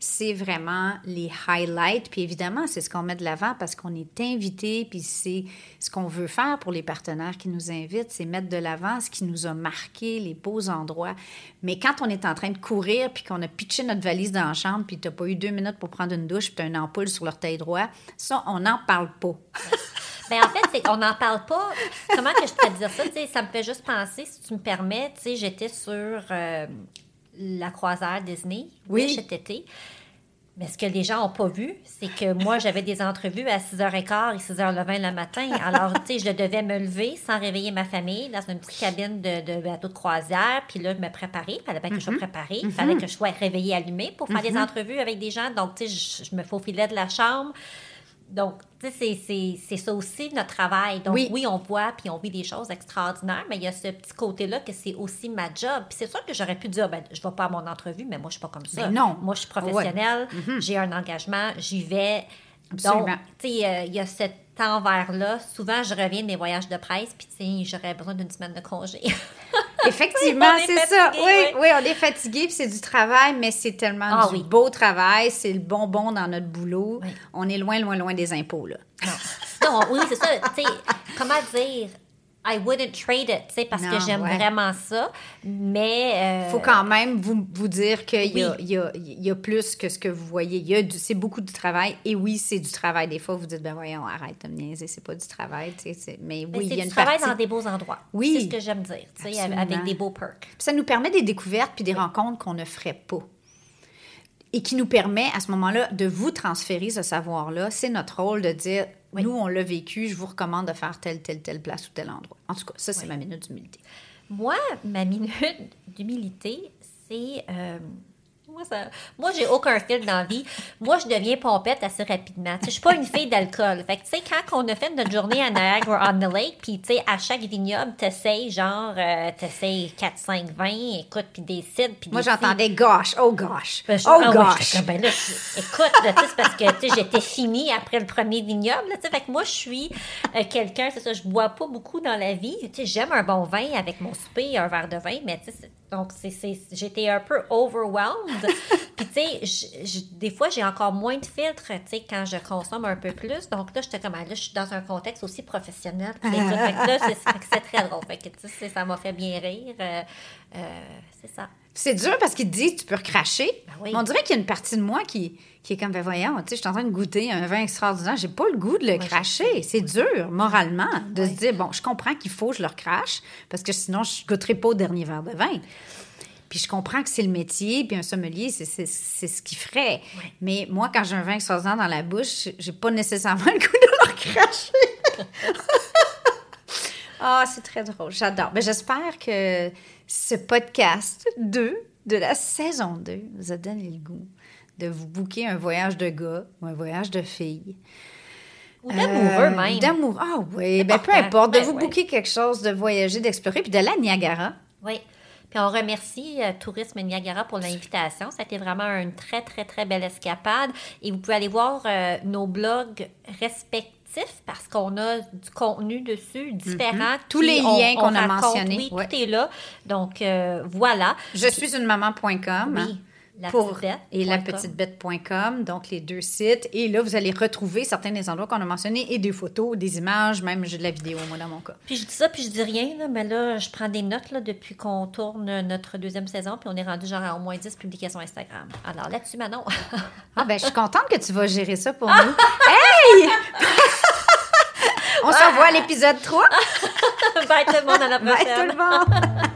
c'est vraiment les highlights. Puis évidemment, c'est ce qu'on met de l'avant parce qu'on est invité, puis c'est ce qu'on veut faire pour les partenaires qui nous invitent, c'est mettre de l'avant ce qui nous a marqué, les beaux endroits. Mais quand on est en train de courir, puis qu'on a pitché notre valise dans la chambre, puis tu n'as pas eu deux minutes pour prendre une douche, puis tu as une ampoule sur l'orteil droit, ça, on n'en parle pas. Ben, en fait, c'est qu'on n'en parle pas. Comment que je peux dire ça? ça me fait juste penser, si tu me permets, j'étais sur euh, la croisière Disney oui. cet été. Mais ce que les gens n'ont pas vu, c'est que moi, j'avais des entrevues à 6h15 et 6h20 le matin. Alors, tu sais, je devais me lever sans réveiller ma famille dans une petite cabine de, bateau de croisière. Puis là, me préparer. Il fallait bien que je sois mm-hmm. préparée. Il fallait mm-hmm. que je sois réveillée allumée pour faire des mm-hmm. entrevues avec des gens. Donc, tu sais, je, je me faufilais de la chambre. Donc, tu sais, c'est ça aussi notre travail. Donc, oui. on voit puis on vit des choses extraordinaires, mais il y a ce petit côté-là que c'est aussi ma job. Puis c'est sûr que j'aurais pu dire, ben, je ne vais pas à mon entrevue, mais moi, je ne suis pas comme ça. non. Moi, je suis professionnelle, mm-hmm. j'ai un engagement, j'y vais. Donc, tu sais, euh, il y a cet envers-là. Souvent, je reviens de mes voyages de presse, puis tu sais, j'aurais besoin d'une semaine de congé. Effectivement, c'est ça. Oui, oui, on est fatigué, puis c'est du travail, mais c'est tellement ah du beau travail, c'est le bonbon dans notre boulot. On est loin, loin, loin des impôts, là. Non, non oui, c'est ça. Tu sais, comment dire? I wouldn't trade it, tu sais, parce que j'aime vraiment ça. Mais. Il euh, faut quand même vous, vous dire qu'il y, a, y, a, y, a, plus que ce que vous voyez. C'est beaucoup de travail. Et oui, c'est du travail. Des fois, vous dites, ben voyons, arrête de me niaiser, c'est pas du travail. Tu sais, mais oui, il y a une du travail dans des beaux endroits. Oui. C'est ce que j'aime dire, tu sais, avec des beaux perks. ça nous permet des découvertes puis des rencontres qu'on ne ferait pas et qui nous permet à ce moment-là de vous transférer ce savoir-là. C'est notre rôle de dire nous, on l'a vécu, je vous recommande de faire telle, telle, telle place ou tel endroit. En tout cas, ça, c'est ma minute d'humilité. Moi, ma minute d'humilité, c'est. Euh, moi, ça... moi j'ai aucun fil dans la vie. Moi, je deviens pompette assez rapidement. Je je suis pas une fille d'alcool. Fait que, tu sais, quand on a fait notre journée à Niagara-on-the-Lake, puis, tu sais, à chaque vignoble, t'essayes, genre, euh, t'essayes 4, 5, 20, écoute, puis puis Moi, j'entendais gosh, oh gosh, ben, oh ah gosh. ben là, écoute, c'est parce que, tu sais, j'étais finie après le premier vignoble, tu sais. Fait que moi, je suis euh, quelqu'un, c'est ça, je bois pas beaucoup dans la vie. Tu sais, j'aime un bon vin avec mon souper, un verre de vin, mais, tu sais, donc, j'étais un peu overwhelmed. Puis, tu sais, des fois, j'ai encore moins de filtres, tu sais, quand je consomme un peu plus. Donc, là, j'étais comme, ah, là, je suis dans un contexte aussi professionnel. Fait que là, c'est très drôle. Fait que, tu sais, ça m'a fait bien rire. Euh, euh, c'est ça. C'est dur parce qu'il te dit, tu peux recracher. Ben on dirait qu'il y a une partie de moi qui, qui est comme, ben voyons, tu sais, je suis en train de goûter un vin extraordinaire, j'ai pas le goût de le cracher. C'est dur, moralement, de se dire, bon, je comprends qu'il faut que je le recrache, parce que sinon, je goûterai pas au dernier verre de vin. Puis je comprends que c'est le métier, puis un sommelier, c'est ce qu'il ferait. Mais moi, quand j'ai un vin extraordinaire dans la bouche, j'ai pas nécessairement le goût de le recracher. Ah, c'est très drôle. J'adore. Mais ben, j'espère que ce podcast 2 de la saison 2 vous a donné le goût de vous booker un voyage de gars ou un voyage de filles. Ou d'amoureux euh, même. D'amour. Ah oui, ben, peu importe. De ben vous booker quelque chose, de voyager, d'explorer, puis de la Niagara. Oui. Puis on remercie euh, Tourisme Niagara pour l'invitation. Ça a été vraiment une très, très, très belle escapade. Et vous pouvez aller voir euh, nos blogs respectifs parce qu'on a du contenu dessus différent. Tous les liens qu'on a mentionnés. Oui, tout est là. Donc, voilà. Je suis une maman.com. Oui. La pour, petite et la petite bête.com, donc les deux sites. Et là, vous allez retrouver certains des endroits qu'on a mentionnés et des photos, des images, même de la vidéo, moi, dans mon cas. Puis je dis ça, puis je dis rien, là, mais là, je prends des notes là, depuis qu'on tourne notre deuxième saison, puis on est rendu genre à au moins 10 publications Instagram. Alors là-dessus, Manon. ah, ben, je suis contente que tu vas gérer ça pour nous. hey! on se revoit à l'épisode 3. Bye tout le monde, à la prochaine. Bye tout le monde.